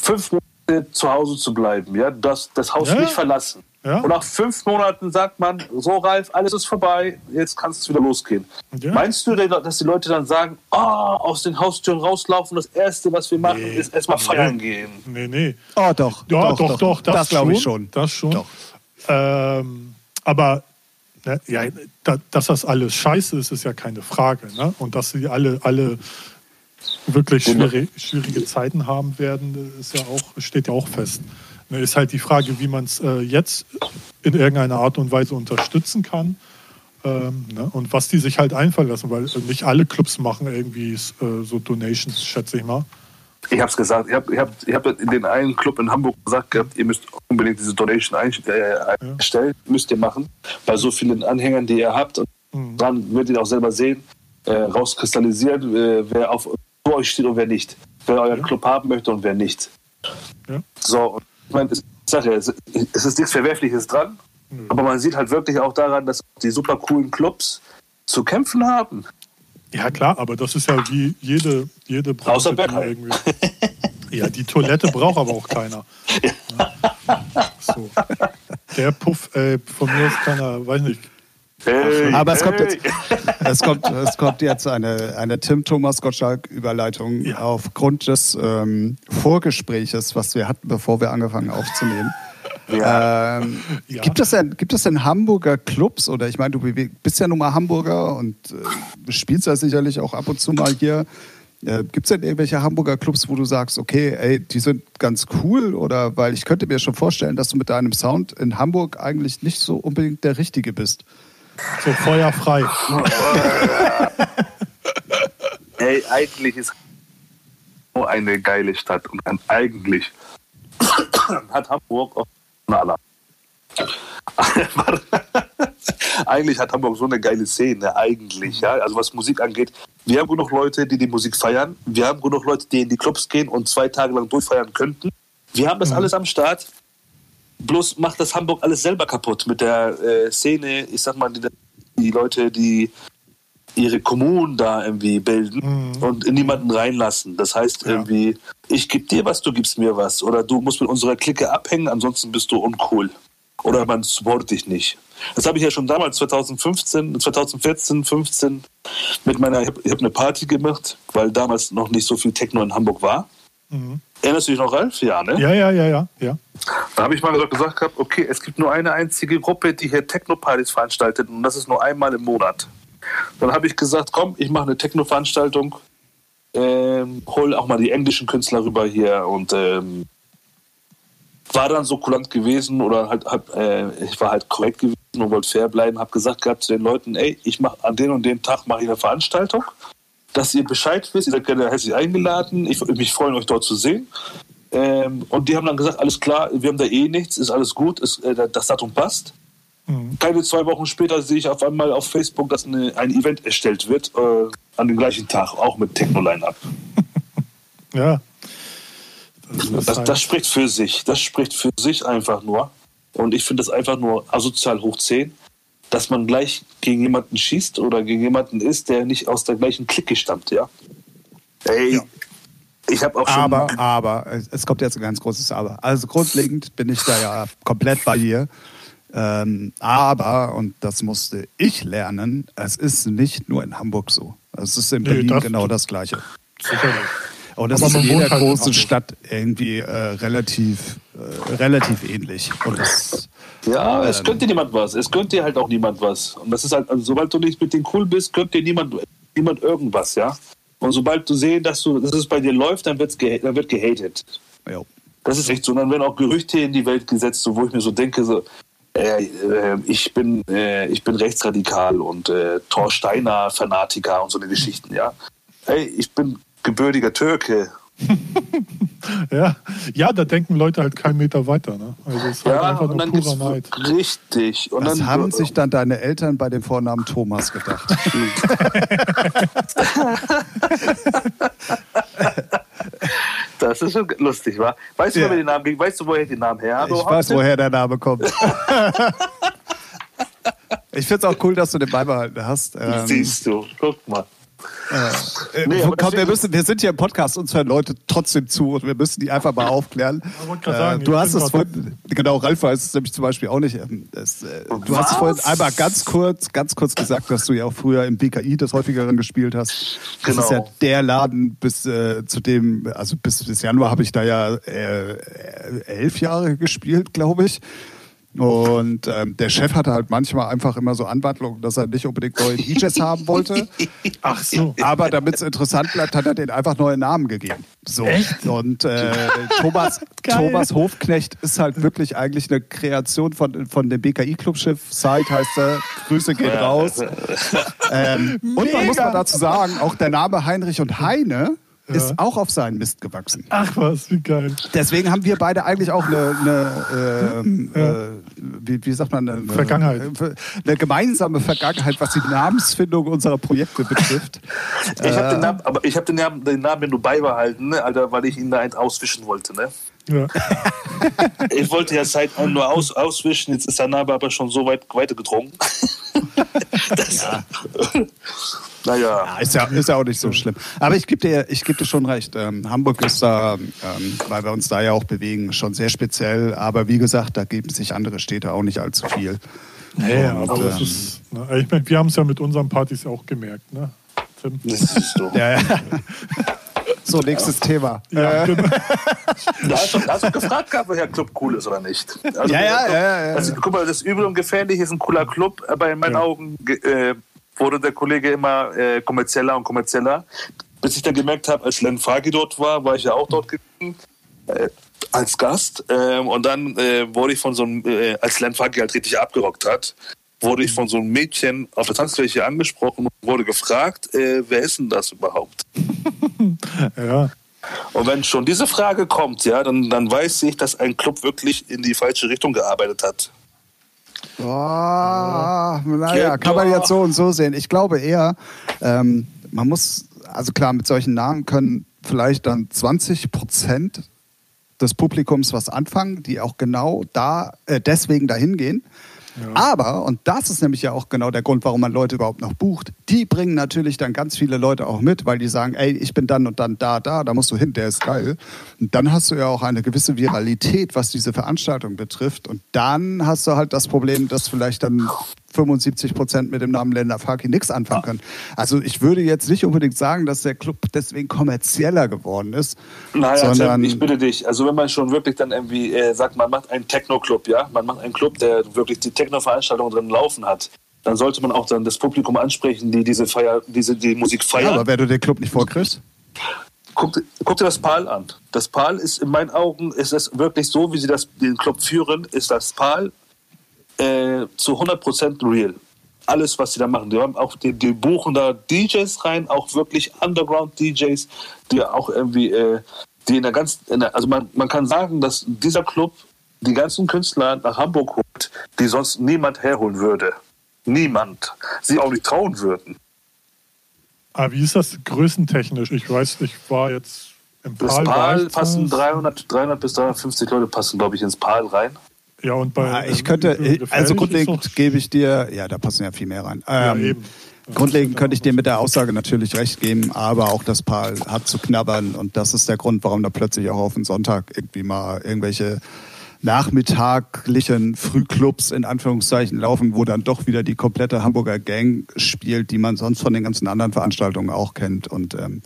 fünf Monate zu Hause zu bleiben, ja, das, das Haus ja. nicht verlassen. Ja. Und nach fünf Monaten sagt man, so Ralf, alles ist vorbei, jetzt kannst du wieder losgehen. Ja. Meinst du, dass die Leute dann sagen, oh, aus den Haustüren rauslaufen, das Erste, was wir machen, nee. ist erstmal feiern gehen? Nee, nee. Oh, doch. Ja, doch, doch, doch das, das glaube ich schon. Das schon. Ähm, aber Ne? Ja, da, dass das alles scheiße ist, ist ja keine Frage. Ne? Und dass sie alle, alle wirklich schwierige, schwierige Zeiten haben werden, ist ja auch, steht ja auch fest. Ne? Ist halt die Frage, wie man es äh, jetzt in irgendeiner Art und Weise unterstützen kann. Ähm, ne? Und was die sich halt einfallen lassen, weil nicht alle Clubs machen irgendwie äh, so Donations, schätze ich mal. Ich habe es gesagt, ich habe ich hab, ich hab in den einen Club in Hamburg gesagt gehabt, ihr müsst unbedingt diese Donation einstellen, äh, müsst ihr machen, bei so vielen Anhängern, die ihr habt. Und mhm. dann werdet ihr auch selber sehen, äh, rauskristallisieren, äh, wer auf euch steht und wer nicht. Wer euren ja. Club haben möchte und wer nicht. Ja. So, und ich meine, ich sage ja, es, es ist nichts Verwerfliches dran, mhm. aber man sieht halt wirklich auch daran, dass die super coolen Clubs zu kämpfen haben. Ja, klar, aber das ist ja wie jede, jede Branche. Außer Bergheim. Irgendwie. Ja, die Toilette braucht aber auch keiner. So. Der Puff, äh, von mir ist keiner, weiß nicht. Hey, aber es, kommt jetzt, es, kommt, es kommt jetzt eine, eine Tim Thomas Gottschalk-Überleitung ja. aufgrund des ähm, Vorgespräches, was wir hatten, bevor wir angefangen aufzunehmen. Ja. Ähm, ja. Gibt, es denn, gibt es denn Hamburger Clubs oder ich meine, du bist ja nun mal Hamburger und äh, spielst ja sicherlich auch ab und zu mal hier. Äh, gibt es denn irgendwelche Hamburger Clubs, wo du sagst, okay, ey, die sind ganz cool? Oder weil ich könnte mir schon vorstellen, dass du mit deinem Sound in Hamburg eigentlich nicht so unbedingt der Richtige bist. So feuerfrei. [LAUGHS] ey, eigentlich ist so eine geile Stadt und eigentlich hat Hamburg auch Knaller. [LAUGHS] eigentlich hat Hamburg so eine geile Szene, eigentlich, ja. Also was Musik angeht. Wir haben genug Leute, die die Musik feiern. Wir haben genug Leute, die in die Clubs gehen und zwei Tage lang durchfeiern könnten. Wir haben das mhm. alles am Start. Bloß macht das Hamburg alles selber kaputt mit der äh, Szene. Ich sag mal, die, die Leute, die ihre Kommunen da irgendwie bilden mhm. und in niemanden reinlassen. Das heißt ja. irgendwie, ich gebe dir was, du gibst mir was. Oder du musst mit unserer Clique abhängen, ansonsten bist du uncool. Oder man supportet dich nicht. Das habe ich ja schon damals 2015, 2014, 15 mit meiner, ich habe hab eine Party gemacht, weil damals noch nicht so viel Techno in Hamburg war. Mhm. Erinnerst du dich noch, Ralf? Ja, ne? Ja, ja, ja, ja. ja. Da habe ich mal gesagt gehabt, okay, es gibt nur eine einzige Gruppe, die hier Techno-Partys veranstaltet und das ist nur einmal im Monat. Dann habe ich gesagt, komm, ich mache eine Techno-Veranstaltung, ähm, hol auch mal die englischen Künstler rüber hier und ähm, war dann so kulant gewesen oder halt, hab, äh, ich war halt korrekt gewesen und wollte fair bleiben, habe gesagt gehabt zu den Leuten, ey, ich mache an den und den Tag mache ich eine Veranstaltung, dass ihr Bescheid wisst, ihr seid gerne herzlich eingeladen, ich würde mich freuen, euch dort zu sehen. Ähm, und die haben dann gesagt, alles klar, wir haben da eh nichts, ist alles gut, ist, äh, das Datum passt. Mhm. Keine zwei Wochen später sehe ich auf einmal auf Facebook, dass eine, ein Event erstellt wird, äh, an dem gleichen Tag, auch mit Techno-Line-Up. [LAUGHS] ja. Das, das, das, spricht für sich. Das spricht für sich einfach nur. Und ich finde das einfach nur asozial hoch 10, dass man gleich gegen jemanden schießt oder gegen jemanden ist, der nicht aus der gleichen Clique stammt, ja. Ey, ja. ich habe auch schon. Aber, aber, es kommt jetzt ein ganz großes Aber. Also grundlegend bin ich da ja komplett bei dir. Ähm, aber, und das musste ich lernen, es ist nicht nur in Hamburg so. Es ist in Berlin das, genau das Gleiche. Sicherlich. Und das aber ist in jeder halt großen Stadt irgendwie äh, relativ, äh, relativ ähnlich. Und das, ja, es ähm, könnte niemand was. Es könnte halt auch niemand was. Und das ist halt, also, sobald du nicht mit denen cool bist, könnte dir niemand, niemand irgendwas, ja. Und sobald du sehen, dass, du, dass es bei dir läuft, dann, wird's ge dann wird gehatet. Jo. Das ist echt so. Und dann werden auch Gerüchte in die Welt gesetzt, so, wo ich mir so denke, so, äh, äh, ich, bin, äh, ich bin rechtsradikal und äh, Thor Steiner Fanatiker und so eine Geschichten, ja. Hey, ich bin gebürtiger Türke. [LAUGHS] ja. ja, da denken Leute halt keinen Meter weiter. Ne? Also es ist halt Ja, einfach und nur dann purer Neid. richtig. Und Was dann haben sich dann deine Eltern bei dem Vornamen Thomas gedacht? [LAUGHS] Das ist schon lustig, wa? Weißt du, Ja. woher den Namen, weißt du, woher den Namen her hat? Ich weiß, woher der Name kommt. [LAUGHS] Ich finde es auch cool, dass du den beibehalten hast. Ähm, Siehst du, guck mal. Äh, Nee, komm, wir, müssen, wir sind hier im Podcast, uns hören Leute trotzdem zu und wir müssen die einfach mal aufklären. Gerade sagen, Äh, du hast es vorhin, genau, Ralf weiß es nämlich zum Beispiel auch nicht. Ähm, Es, äh, du hast vorhin einmal ganz kurz, ganz kurz gesagt, dass du ja auch früher im BKI des häufigeren gespielt hast. Das ist ja Genau. der Laden bis äh, zu dem, also bis, bis Januar habe ich da ja äh, elf Jahre gespielt, glaube ich. Und ähm, der Chef hatte halt manchmal einfach immer so Anwandlungen, dass er nicht unbedingt neue DJs haben wollte. [LAUGHS] Ach so. Aber damit es interessant bleibt, hat er denen einfach neue Namen gegeben. So. Und äh, Thomas. [LAUGHS] Thomas Hofknecht ist halt wirklich eigentlich eine Kreation von, von dem BKI-Clubschiff. Side heißt er. Grüße gehen raus. [LAUGHS] Ähm, und man muss mal dazu sagen, auch der Name Heinrich und Heine ist auch auf seinen Mist gewachsen. Ach was, wie geil. Deswegen haben wir beide eigentlich auch eine, eine ähm, äh, wie, wie sagt man, eine, Vergangenheit. eine gemeinsame Vergangenheit, was die Namensfindung unserer Projekte betrifft. Ich habe den Namen, aber ich habe den Namen, den Namen nur beibehalten, ne, Alter, weil ich ihn da eins auswischen wollte, ne? Ja. [LAUGHS] Ich wollte ja seit nur aus, auswischen, jetzt ist der Name aber schon so weit weitergedrungen. [LAUGHS] Das, Naja. [LAUGHS] Ja, ist, ja, ist ja auch nicht so schlimm. Aber ich gebe dir, ich geb dir schon recht. Ähm, Hamburg ist da, ähm, weil wir uns da ja auch bewegen, schon sehr speziell. Aber wie gesagt, da geben sich andere Städte auch nicht allzu viel. Nee, Und, aber das ähm, ist, ne, ich mein, wir haben es ja mit unseren Partys auch gemerkt, ne? Tim? Das ist so. Ja, ja. So, nächstes Thema. Ja, genau. [LAUGHS] Da hast du, da hast du gefragt gehabt, welcher Club cool ist oder nicht. Also, Ja, ja, der ja, ja, ja. Also, guck mal, das Übel und Gefährlich ist ein cooler Club, aber in meinen Ja. Augen ge- äh, wurde der Kollege immer äh, kommerzieller und kommerzieller. Bis ich dann gemerkt habe, als Len Fagi dort war, war ich ja auch dort gewesen, äh, als Gast. Ähm, und dann äh, wurde ich von so einem, äh, als Len Fagi halt richtig abgerockt hat, wurde ich von so einem Mädchen auf der Tanzfläche angesprochen und wurde gefragt, äh, wer ist denn das überhaupt? Ja. Und wenn schon diese Frage kommt, ja, dann, dann weiß ich, dass ein Club wirklich in die falsche Richtung gearbeitet hat. Oh, naja, Ja, kann man jetzt so und so sehen. Ich glaube eher, ähm, man muss, also klar, mit solchen Namen können vielleicht dann 20 Prozent des Publikums was anfangen, die auch genau da äh, deswegen dahin gehen. Aber, und das ist nämlich ja auch genau der Grund, warum man Leute überhaupt noch bucht, die bringen natürlich dann ganz viele Leute auch mit, weil die sagen, ey, ich bin dann und dann da, da, da musst du hin, der ist geil. Und dann hast du ja auch eine gewisse Viralität, was diese Veranstaltung betrifft. Und dann hast du halt das Problem, dass vielleicht dann 75 Prozent mit dem Namen Länder Faki nichts anfangen können. Also ich würde jetzt nicht unbedingt sagen, dass der Club deswegen kommerzieller geworden ist, Naja, sondern ich bitte dich. Also wenn man schon wirklich dann irgendwie äh, sagt, man macht einen Techno-Club, ja, man macht einen Club, der wirklich die Techno-Veranstaltung drin laufen hat, dann sollte man auch dann das Publikum ansprechen, die diese Feier, diese die Musik ja, feiern. aber wenn du den Club nicht vorkriegst, guck, guck dir das PAL an. Das PAL ist in meinen Augen, ist es wirklich so, wie sie das, den Club führen, ist das PAL äh, zu 100% real. Alles, was sie da machen. Die, haben auch, die, die buchen da DJs rein, auch wirklich Underground-DJs, die auch irgendwie, äh, die in der ganz, in der, also man, man kann sagen, dass dieser Club die ganzen Künstler nach Hamburg holt, die sonst niemand herholen würde. Niemand. Sie auch nicht trauen würden. Aber wie ist das größentechnisch? Ich weiß, ich war jetzt im Das Pal. war PAL passen da. 300, 300 bis 350 Leute passen, glaube ich, ins PAL rein. Ja, und bei. Ja, ich ähm, könnte, gefährlich also grundlegend gebe ich dir, ja, da passen ja viel mehr rein. Ja, Ähm, eben. Grundlegend könnte ich dir mit der Aussage natürlich recht geben, aber auch das Paar hat zu knabbern und das ist der Grund, warum da plötzlich auch auf den Sonntag irgendwie mal irgendwelche nachmittaglichen Frühclubs in Anführungszeichen laufen, wo dann doch wieder die komplette Hamburger Gang spielt, die man sonst von den ganzen anderen Veranstaltungen auch kennt. Und ähm,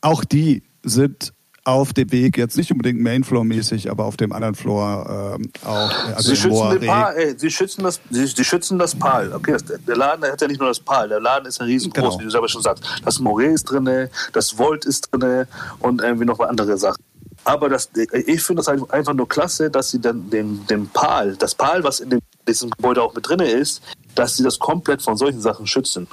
auch die sind auf dem Weg, jetzt nicht unbedingt Mainfloor-mäßig, aber auf dem anderen Floor ähm, auch. Also sie, schützen den Pal, ey, sie, schützen das, sie, sie, schützen das Pal. Okay, der Laden der hat ja nicht nur das Pal, der Laden ist ja riesengroß, genau. wie du selber schon sagst. Das Moré ist drin, das Volt ist drin und irgendwie noch andere Sachen. Aber das, ich finde das einfach nur klasse, dass sie dann den, den Pal, das Pal, was in dem, diesem Gebäude auch mit drin ist, dass sie das komplett von solchen Sachen schützen.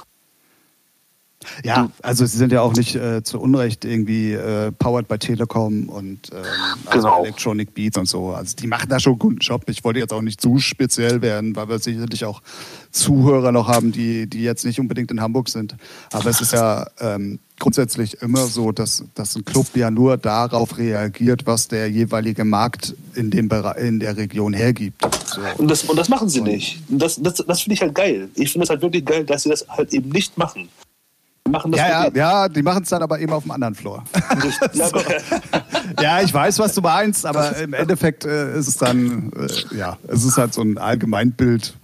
Ja, also sie sind ja auch nicht äh, zu Unrecht irgendwie äh, powered by Telekom und ähm, also genau. Electronic Beats und so. Also die machen da schon einen guten Job. Ich wollte jetzt auch nicht zu speziell werden, weil wir sicherlich auch Zuhörer noch haben, die, die jetzt nicht unbedingt in Hamburg sind. Aber es ist ja ähm, grundsätzlich immer so, dass, dass ein Club ja nur darauf reagiert, was der jeweilige Markt in, dem in der Region hergibt. So. Und, das, und das machen sie nicht. Das, das, das finde ich halt geil. Ich finde es halt wirklich geil, dass sie das halt eben nicht machen machen das. Ja, ja, ja, die machen es dann aber eben auf dem anderen Floor. [LAUGHS] so. Ja, ich weiß, was du meinst, aber im Endeffekt äh, ist es dann, äh, ja, es ist halt so ein Allgemeinbild,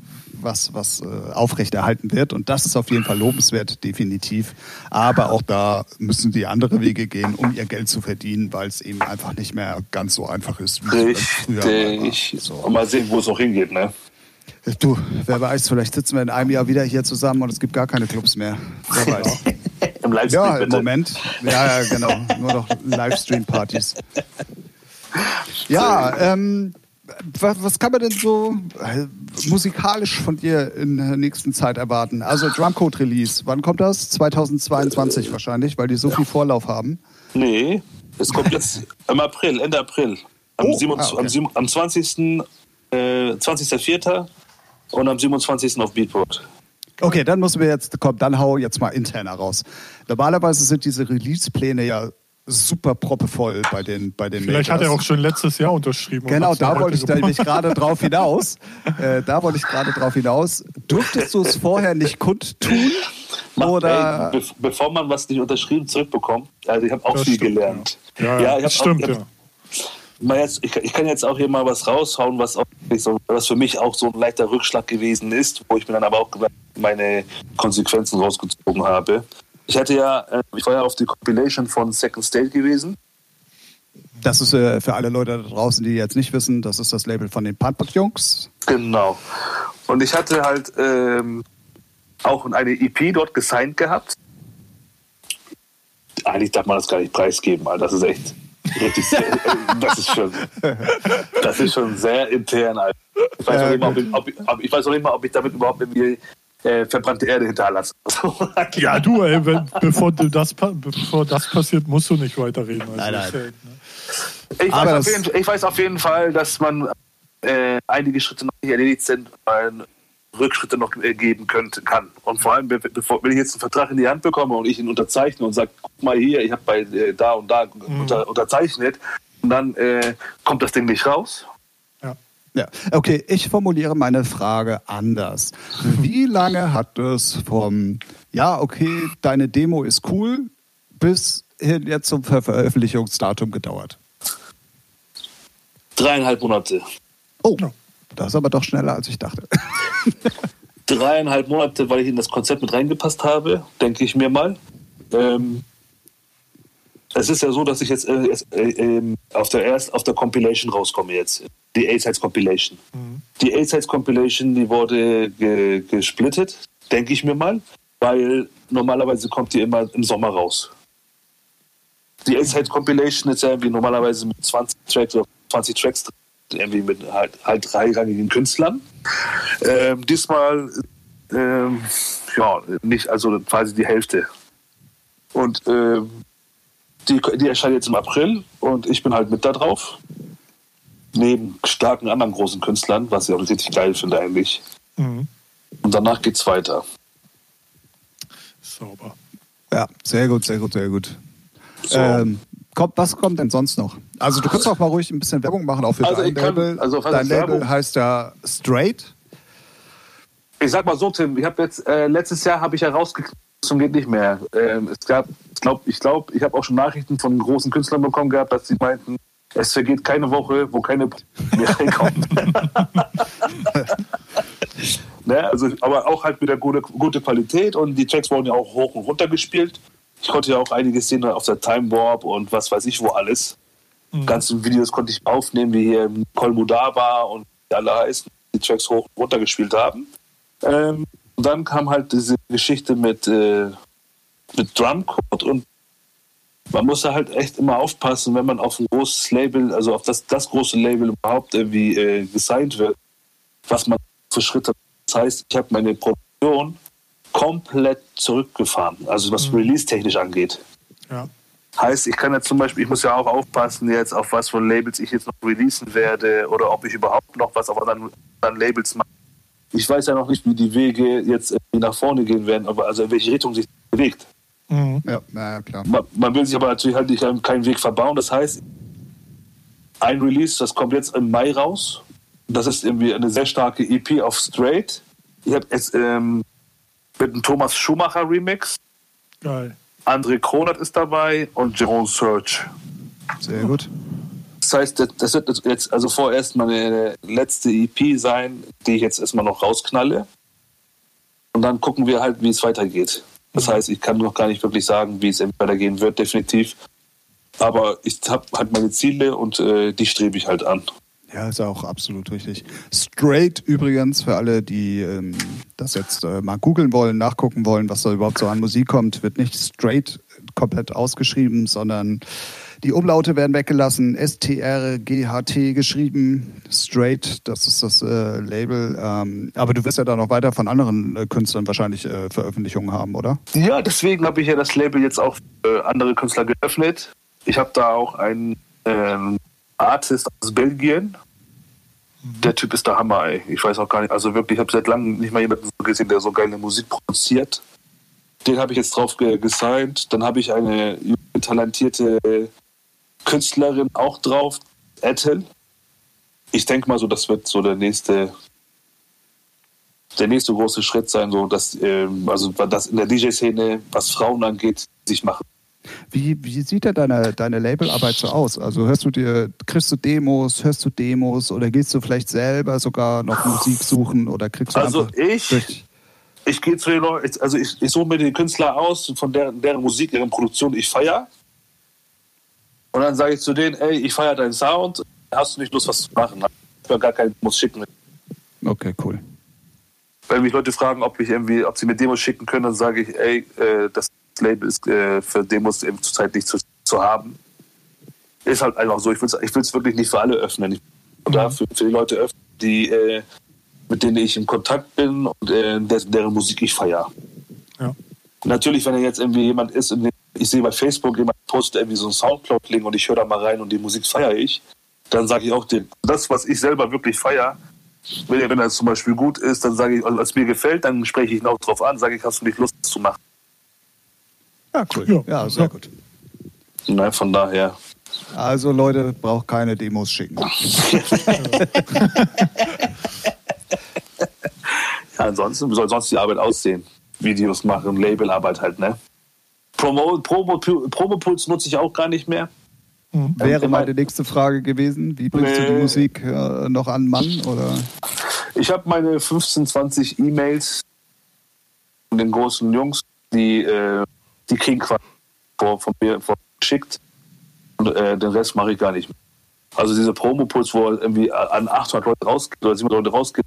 was, was äh, aufrechterhalten wird. Und das ist auf jeden Fall lobenswert, definitiv. Aber auch da müssen die andere Wege gehen, um ihr Geld zu verdienen, weil es eben einfach nicht mehr ganz so einfach ist, wie war. So. Mal sehen, wo es auch hingeht, ne? Du, wer weiß, vielleicht sitzen wir in einem Jahr wieder hier zusammen und es gibt gar keine Clubs mehr. Wer weiß. [LAUGHS] Im Livestream. Ja, im bitte. Moment. Ja, ja, genau. Nur noch Livestream-Partys. Ja, ähm, was, was, kann man denn so äh, musikalisch von dir in der nächsten Zeit erwarten? Also Drumcode Release, wann kommt das? 2022 wahrscheinlich, weil die so viel Vorlauf haben. Nee, es kommt [LAUGHS] jetzt im April, Ende April. Am, oh, 27, ah, okay. am 20. Äh, 20.04 und am 27. auf Beatport. Okay, dann müssen wir jetzt, komm, dann hau jetzt mal interner raus. Normalerweise sind diese Release-Pläne ja super proppevoll bei den bei den Vielleicht Majors. hat er auch schon letztes Jahr unterschrieben. Genau, da wollte ich nämlich gerade drauf hinaus. [LAUGHS] Äh, da wollte ich gerade drauf hinaus. Durftest du es vorher nicht kundtun? Oder? Ey, be bevor man was nicht unterschrieben zurückbekommt, also ich habe auch das viel stimmt, gelernt. Ja, ja, ja das stimmt, auch, ja jetzt, ich, ich, kann jetzt auch hier mal was raushauen, was, auch was für mich auch so ein leichter Rückschlag gewesen ist, wo ich mir dann aber auch meine Konsequenzen rausgezogen habe. Ich hatte ja, äh, ich war ja auf die Compilation von Second State gewesen. Das ist äh, für alle Leute da draußen, die jetzt nicht wissen, das ist das Label von den Punkrock-Jungs. Genau. Und ich hatte halt ähm, auch eine EP dort gesigned gehabt. Eigentlich darf man das gar nicht preisgeben, weil das ist echt Richtig, das ist schon, das ist schon sehr intern. Ich weiß, ja, noch, nicht mal, ob ich, ob, ich weiß noch nicht mal, ob ich damit überhaupt irgendwie äh, verbrannte Erde hinterlasse. [LAUGHS] ja, du, ey, wenn, bevor, das, bevor das passiert, musst du nicht weiterreden. Also nein, nein. Halt, ne? ich, weiß jeden, ich, weiß auf jeden Fall, dass man äh, einige Schritte noch nicht erledigt sind, weil Rückschritte noch äh, geben könnte, kann. Und vor allem, bevor, wenn ich jetzt einen Vertrag in die Hand bekomme und ich ihn unterzeichne und sage, guck mal hier, ich habe bei äh, da und da mhm. unter, unterzeichnet, und dann äh, kommt das Ding nicht raus. Ja. ja, okay, ich formuliere meine Frage anders. Wie [LAUGHS] lange hat es vom, ja, okay, deine Demo ist cool, bis hin jetzt zum Veröffentlichungsdatum gedauert? Dreieinhalb Monate. Oh, das ist aber doch schneller, als ich dachte. [LAUGHS] Dreieinhalb Monate, weil ich in das Konzept mit reingepasst habe, denke ich mir mal. Ähm, es ist ja so, dass ich jetzt äh, äh, ähm, auf, der erst, auf der Compilation rauskomme jetzt. Die A-Sides Compilation. Mhm. Die A-Sides Compilation, die wurde ge gesplittet, denke ich mir mal, weil normalerweise kommt die immer im Sommer raus. Die A-Sides Compilation ist ja irgendwie normalerweise mit 20 Tracks oder 20 Tracks drin irgendwie mit halt, halt dreirangigen Künstlern. Ähm, diesmal ähm, ja nicht, also quasi die Hälfte. Und ähm, die, die erscheint jetzt im April und ich bin halt mit da drauf. Neben starken anderen großen Künstlern, was ich auch richtig geil finde eigentlich. Mhm. Und danach geht's weiter. Sauber. Ja, sehr gut, sehr gut, sehr gut. So. Ähm, kommt, was kommt denn sonst noch? Also du kannst auch mal ruhig ein bisschen Werbung machen, auch für also dein kann, Label. Also dein Label heißt ja Straight. Ich sag mal so, Tim, ich habe jetzt äh, letztes Jahr habe ich herausgekriegt, zum geht nicht mehr. Ähm, es gab, ich glaube, ich glaube, ich habe auch schon Nachrichten von großen Künstlern bekommen gehabt, dass sie meinten, es vergeht keine Woche, wo keine [LAUGHS] mehr reinkommen. [LAUGHS] ne, also, aber auch halt mit der gute, gute Qualität und die Tracks wurden ja auch hoch und runter gespielt. Ich konnte ja auch einige sehen auf der Time Warp und was weiß ich wo alles. Mhm. Ganzen Videos konnte ich aufnehmen, wie hier Kolmudaba und wie alle heißen, die Tracks hoch und runter gespielt haben. Ähm, und dann kam halt diese Geschichte mit, äh, mit Drumcode und man muss da halt echt immer aufpassen, wenn man auf ein großes Label, also auf das, das große Label überhaupt irgendwie äh, gesigned wird, was man für Schritte. Das heißt, ich habe meine Produktion komplett zurückgefahren, also was mhm. Release-technisch angeht. Ja. Heißt, ich kann jetzt zum Beispiel, ich muss ja auch aufpassen jetzt, auf was von Labels ich jetzt noch releasen werde oder ob ich überhaupt noch was auf anderen, anderen Labels mache. Ich weiß ja noch nicht, wie die Wege jetzt nach vorne gehen werden, aber also in welche Richtung sich bewegt. Mhm. Ja, na klar. Man, man, will sich aber natürlich halt nicht keinen Weg verbauen. Das heißt, ein Release, das kommt jetzt im Mai raus. Das ist irgendwie eine sehr starke EP auf Straight. Ich habe jetzt ähm, mit einem Thomas Schumacher Remix. Geil. André Kronert ist dabei und Jerome Search. Sehr gut. Das heißt, das wird jetzt also vorerst meine letzte EP sein, die ich jetzt erstmal noch rausknalle. Und dann gucken wir halt, wie es weitergeht. Das heißt, ich kann noch gar nicht wirklich sagen, wie es weitergehen wird, definitiv. Aber ich habe halt meine Ziele und äh, die strebe ich halt an. Ja, ist auch absolut richtig. Straight übrigens, für alle, die ähm, das jetzt äh, mal googeln wollen, nachgucken wollen, was da überhaupt so an Musik kommt, wird nicht straight komplett ausgeschrieben, sondern die Umlaute werden weggelassen. S-T-R-G-H-T geschrieben. Straight, das ist das äh, Label. Ähm, aber du wirst ja da noch weiter von anderen äh, Künstlern wahrscheinlich äh, Veröffentlichungen haben, oder? Ja, deswegen habe ich ja das Label jetzt auch für andere Künstler geöffnet. Ich habe da auch einen ähm, Artist aus Belgien. Mhm. Der Typ ist der Hammer, ey. Ich weiß auch gar nicht. Also wirklich, ich habe seit langem nicht mal jemanden gesehen, der so geile Musik produziert. Den habe ich jetzt drauf gesigned. Dann habe ich eine talentierte Künstlerin auch drauf, Ethel. Ich denke mal so, das wird so der nächste, der nächste große Schritt sein, so dass, ähm, also das in der DJ-Szene, was Frauen angeht, sich machen. Wie, wie sieht da deine, deine Labelarbeit so aus? Also hörst du dir, kriegst du Demos, hörst du Demos oder gehst du vielleicht selber sogar noch Musik suchen oder kriegst du Also ich, ich gehe zu den Leuten, also ich, ich suche mir den Künstler aus, von deren, deren Musik, deren Produktion ich feiere. Und dann sage ich zu denen, ey, ich feiere deinen Sound, hast du nicht Lust, was zu machen? Ich will gar keinen Demos schicken. Okay, cool. Wenn mich Leute fragen, ob, ich irgendwie, ob sie mir Demos schicken können, dann sage ich, ey, äh, das Label ist äh, für Demos eben zurzeit nicht zu, zu haben. Ist halt einfach so, ich will es ich wirklich nicht für alle öffnen. Ich will mhm. für, für die Leute öffnen, die, äh, mit denen ich in Kontakt bin und äh, deren, deren Musik ich feiere. Ja. Natürlich, wenn er jetzt irgendwie jemand ist, ich sehe bei Facebook, jemand postet irgendwie so ein Soundcloud-Link und ich höre da mal rein und die Musik feiere ich, dann sage ich auch, das, was ich selber wirklich feiere, wenn, wenn das zum Beispiel gut ist, dann sage ich, also, als mir gefällt, dann spreche ich ihn auch drauf an, sage ich, hast du nicht Lust zu machen. Ja, cool. Ja, ja sehr gut. Nein, von daher. Also Leute, braucht keine Demos schicken. [LAUGHS] ja, ansonsten, wie soll sonst die Arbeit aussehen? Videos machen, Labelarbeit halt, ne? Promo, Promo, Promopuls nutze ich auch gar nicht mehr. Mhm. Wäre meine nächste Frage gewesen. Wie bringst nee. du die Musik äh, noch an Mann? Oder? Ich habe meine 15, 20 E-Mails von den großen Jungs, die, äh, die kriegen quasi vor, von mir geschickt. Und äh, den Rest mache ich gar nicht mehr. Also diese Promopuls, wo irgendwie an 800 Leute rausgeht oder 700 Leute rausgeht,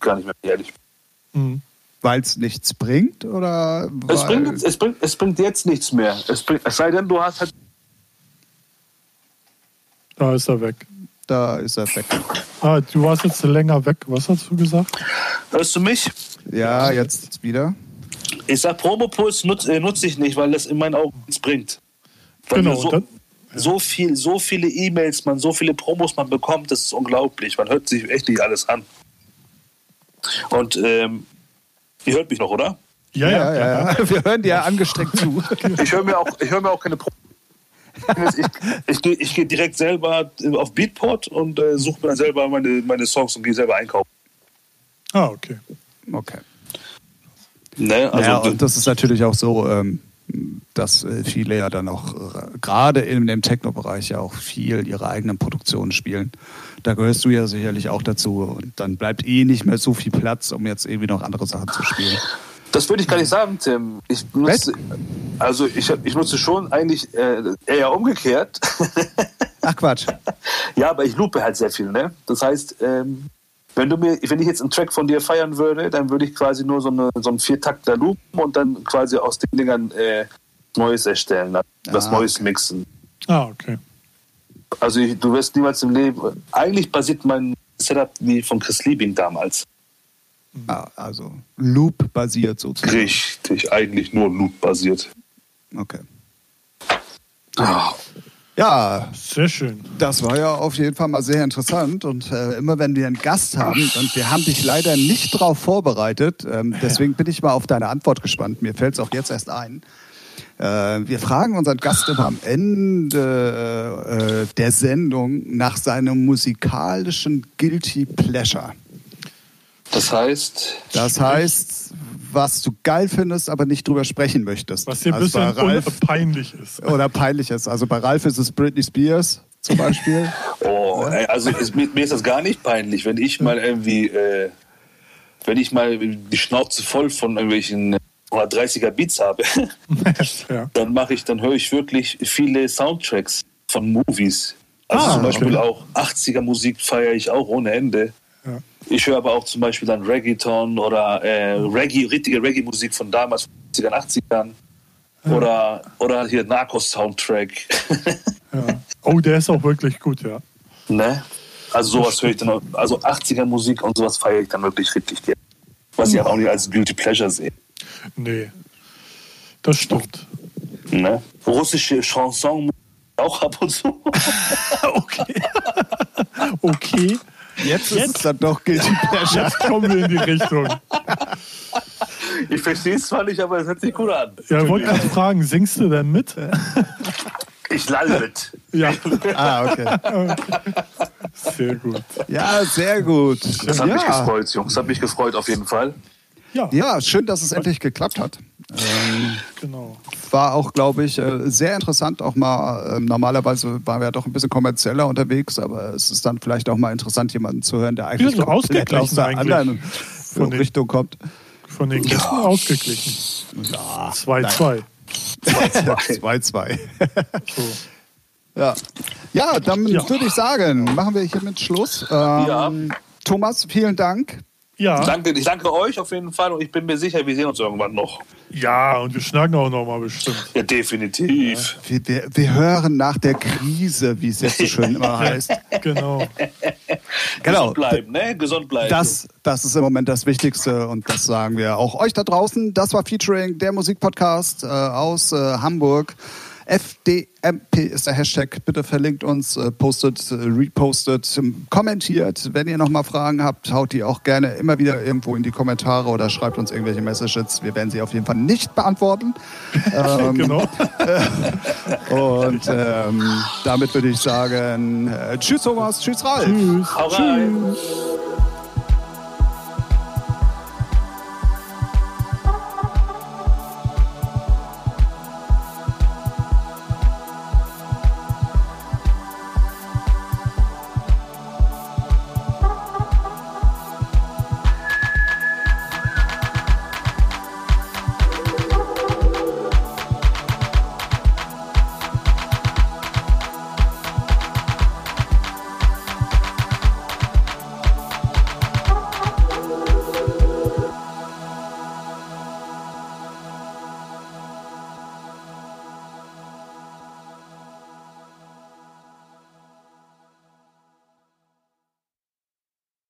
gar nicht mehr, ehrlich. Mhm. Weil es nichts bringt? Oder es, bringt, es, bringt, es bringt jetzt nichts mehr. Es, bringt, es sei denn, du hast halt. Da ist er weg. Da ist er weg. Ah, du warst jetzt länger weg. Was hast du gesagt? Hörst du mich? Ja, jetzt wieder. Ich sag, Promopuls nutze äh, nutz ich nicht, weil das in meinen Augen nichts bringt. Weil genau. So, dann, ja. so, viel, so viele E-Mails, man, so viele Promos man bekommt, das ist unglaublich. Man hört sich echt nicht alles an. Und ähm, Ihr hört mich noch, oder? Ja, ja, ja. ja. Wir hören dir angestrengt zu. Ich höre mir, auch, hör mir auch keine Pro ich, ich, gehe ich geh direkt selber auf Beatport und äh, suche mir dann selber meine, meine Songs und gehe selber einkaufen. Ah, okay. Okay. Ne, also ja, und das ist natürlich auch so, ähm, dass äh, viele ja dann auch äh, gerade in dem Techno-Bereich ja auch viel ihre eigenen Produktionen spielen. Da gehörst du ja sicherlich auch dazu. Und dann bleibt eh nicht mehr so viel Platz, um jetzt irgendwie noch andere Sachen zu spielen. Das würde ich gar nicht sagen, Tim. Ich nutze, also ich, ich nutze schon eigentlich äh, eher umgekehrt. Ach Quatsch. [LAUGHS] Ja, aber ich loope halt sehr viel, ne? Das heißt, ähm, wenn du mir, wenn ich jetzt einen Track von dir feiern würde, dann würde ich quasi nur so, eine, so einen Viertakter loopen und dann quasi aus den Dingern äh, Neues erstellen, was Ah, Neues okay. mixen. Ah, okay. Also ich, du wirst niemals im Leben. Eigentlich basiert mein Setup wie von Chris Liebing damals. Ah, also Loop-basiert sozusagen. Richtig, eigentlich nur Loop basiert. Okay. Ja. Ja, Sehr schön. das war ja auf jeden Fall mal sehr interessant. Und äh, immer wenn wir einen Gast haben, und wir haben dich leider nicht darauf vorbereitet, ähm, deswegen bin ich mal auf deine Antwort gespannt. Mir fällt es auch jetzt erst ein. Äh, wir fragen unseren Gast immer am Ende äh, der Sendung nach seinem musikalischen Guilty Pleasure. Das heißt, Das heißt, was du geil findest, aber nicht drüber sprechen möchtest. Was dir ein also bisschen bei Ralf, peinlich ist. oder peinlich ist. Also bei Ralf ist es Britney Spears zum Beispiel. [LAUGHS] oh, ey, also ist, mir, mir ist das gar nicht peinlich, wenn ich mal irgendwie, äh, wenn ich mal die Schnauze voll von irgendwelchen 130er Beats habe, [LAUGHS] ja. dann mache ich, dann höre ich wirklich viele Soundtracks von Movies. Also Ah, zum Beispiel okay. auch 80er Musik feiere ich auch ohne Ende. Ja. Ich höre aber auch zum Beispiel dann Reggaeton oder äh, Reggae, richtige Reggae-Musik von damals, 70ern, 80ern. Oder, oder hier Narcos-Soundtrack. Ja. Oh, der ist auch wirklich gut, ja. ne? Also sowas höre ich dann, auch- also 80er-Musik und sowas feiere ich dann wirklich richtig gerne. Was ich aber auch nicht als Guilty Pleasure sehe. Nee. Das stimmt. Ne? Russische Chanson auch ab und zu. [LAUGHS] Okay. [LAUGHS] okay. Jetzt ist es dann doch Guilty Pleasure. Jetzt kommen wir in die Richtung. Ich verstehe es zwar nicht, aber es hört sich gut an. Ja, ich wollte gerade fragen, singst du denn mit? Ich lalle mit. Ja, Ah, okay. sehr gut. Ja, sehr gut. Das hat mich ja. gefreut, Jungs. Das hat mich gefreut, auf jeden Fall. Ja, ja, schön, dass es endlich geklappt hat. Ähm, genau. war auch, glaube ich, äh, sehr interessant. Auch mal, ähm, normalerweise waren wir ja doch ein bisschen kommerzieller unterwegs, aber es ist dann vielleicht auch mal interessant, jemanden zu hören, der eigentlich sind komplett aus ausgeglichen der anderen von den- Richtung kommt. Von den Gästen ausgeglichen. Ja, 2-2. 2-2. [LAUGHS] So. Ja. ja, dann Ja. würde ich sagen, machen wir hiermit Schluss. Ähm, Ja. Thomas, vielen Dank. Ja, Danke, ich danke euch auf jeden Fall und ich bin mir sicher, wir sehen uns irgendwann noch. ja, und wir schnacken auch noch mal bestimmt. Ja, definitiv. Wir, wir, wir hören nach der Krise, wie es jetzt so schön immer [LAUGHS] heißt. Genau. Genau. Gesund bleiben, ne? Gesund bleiben. Das, das ist im Moment das Wichtigste und das sagen wir auch euch da draußen. Das war Featuring der Musikpodcast äh, aus äh, Hamburg. FDMP ist der Hashtag. Bitte verlinkt uns, äh, postet, äh, repostet, ähm, kommentiert. Wenn ihr nochmal Fragen habt, haut die auch gerne immer wieder irgendwo in die Kommentare oder schreibt uns irgendwelche Messages. Wir werden sie auf jeden Fall nicht beantworten. [LAUGHS] ähm, genau. [LAUGHS] Und ähm, damit würde ich sagen, äh, tschüss Thomas, tschüss Ralf. Tschüss. Hau rein. Tschüss.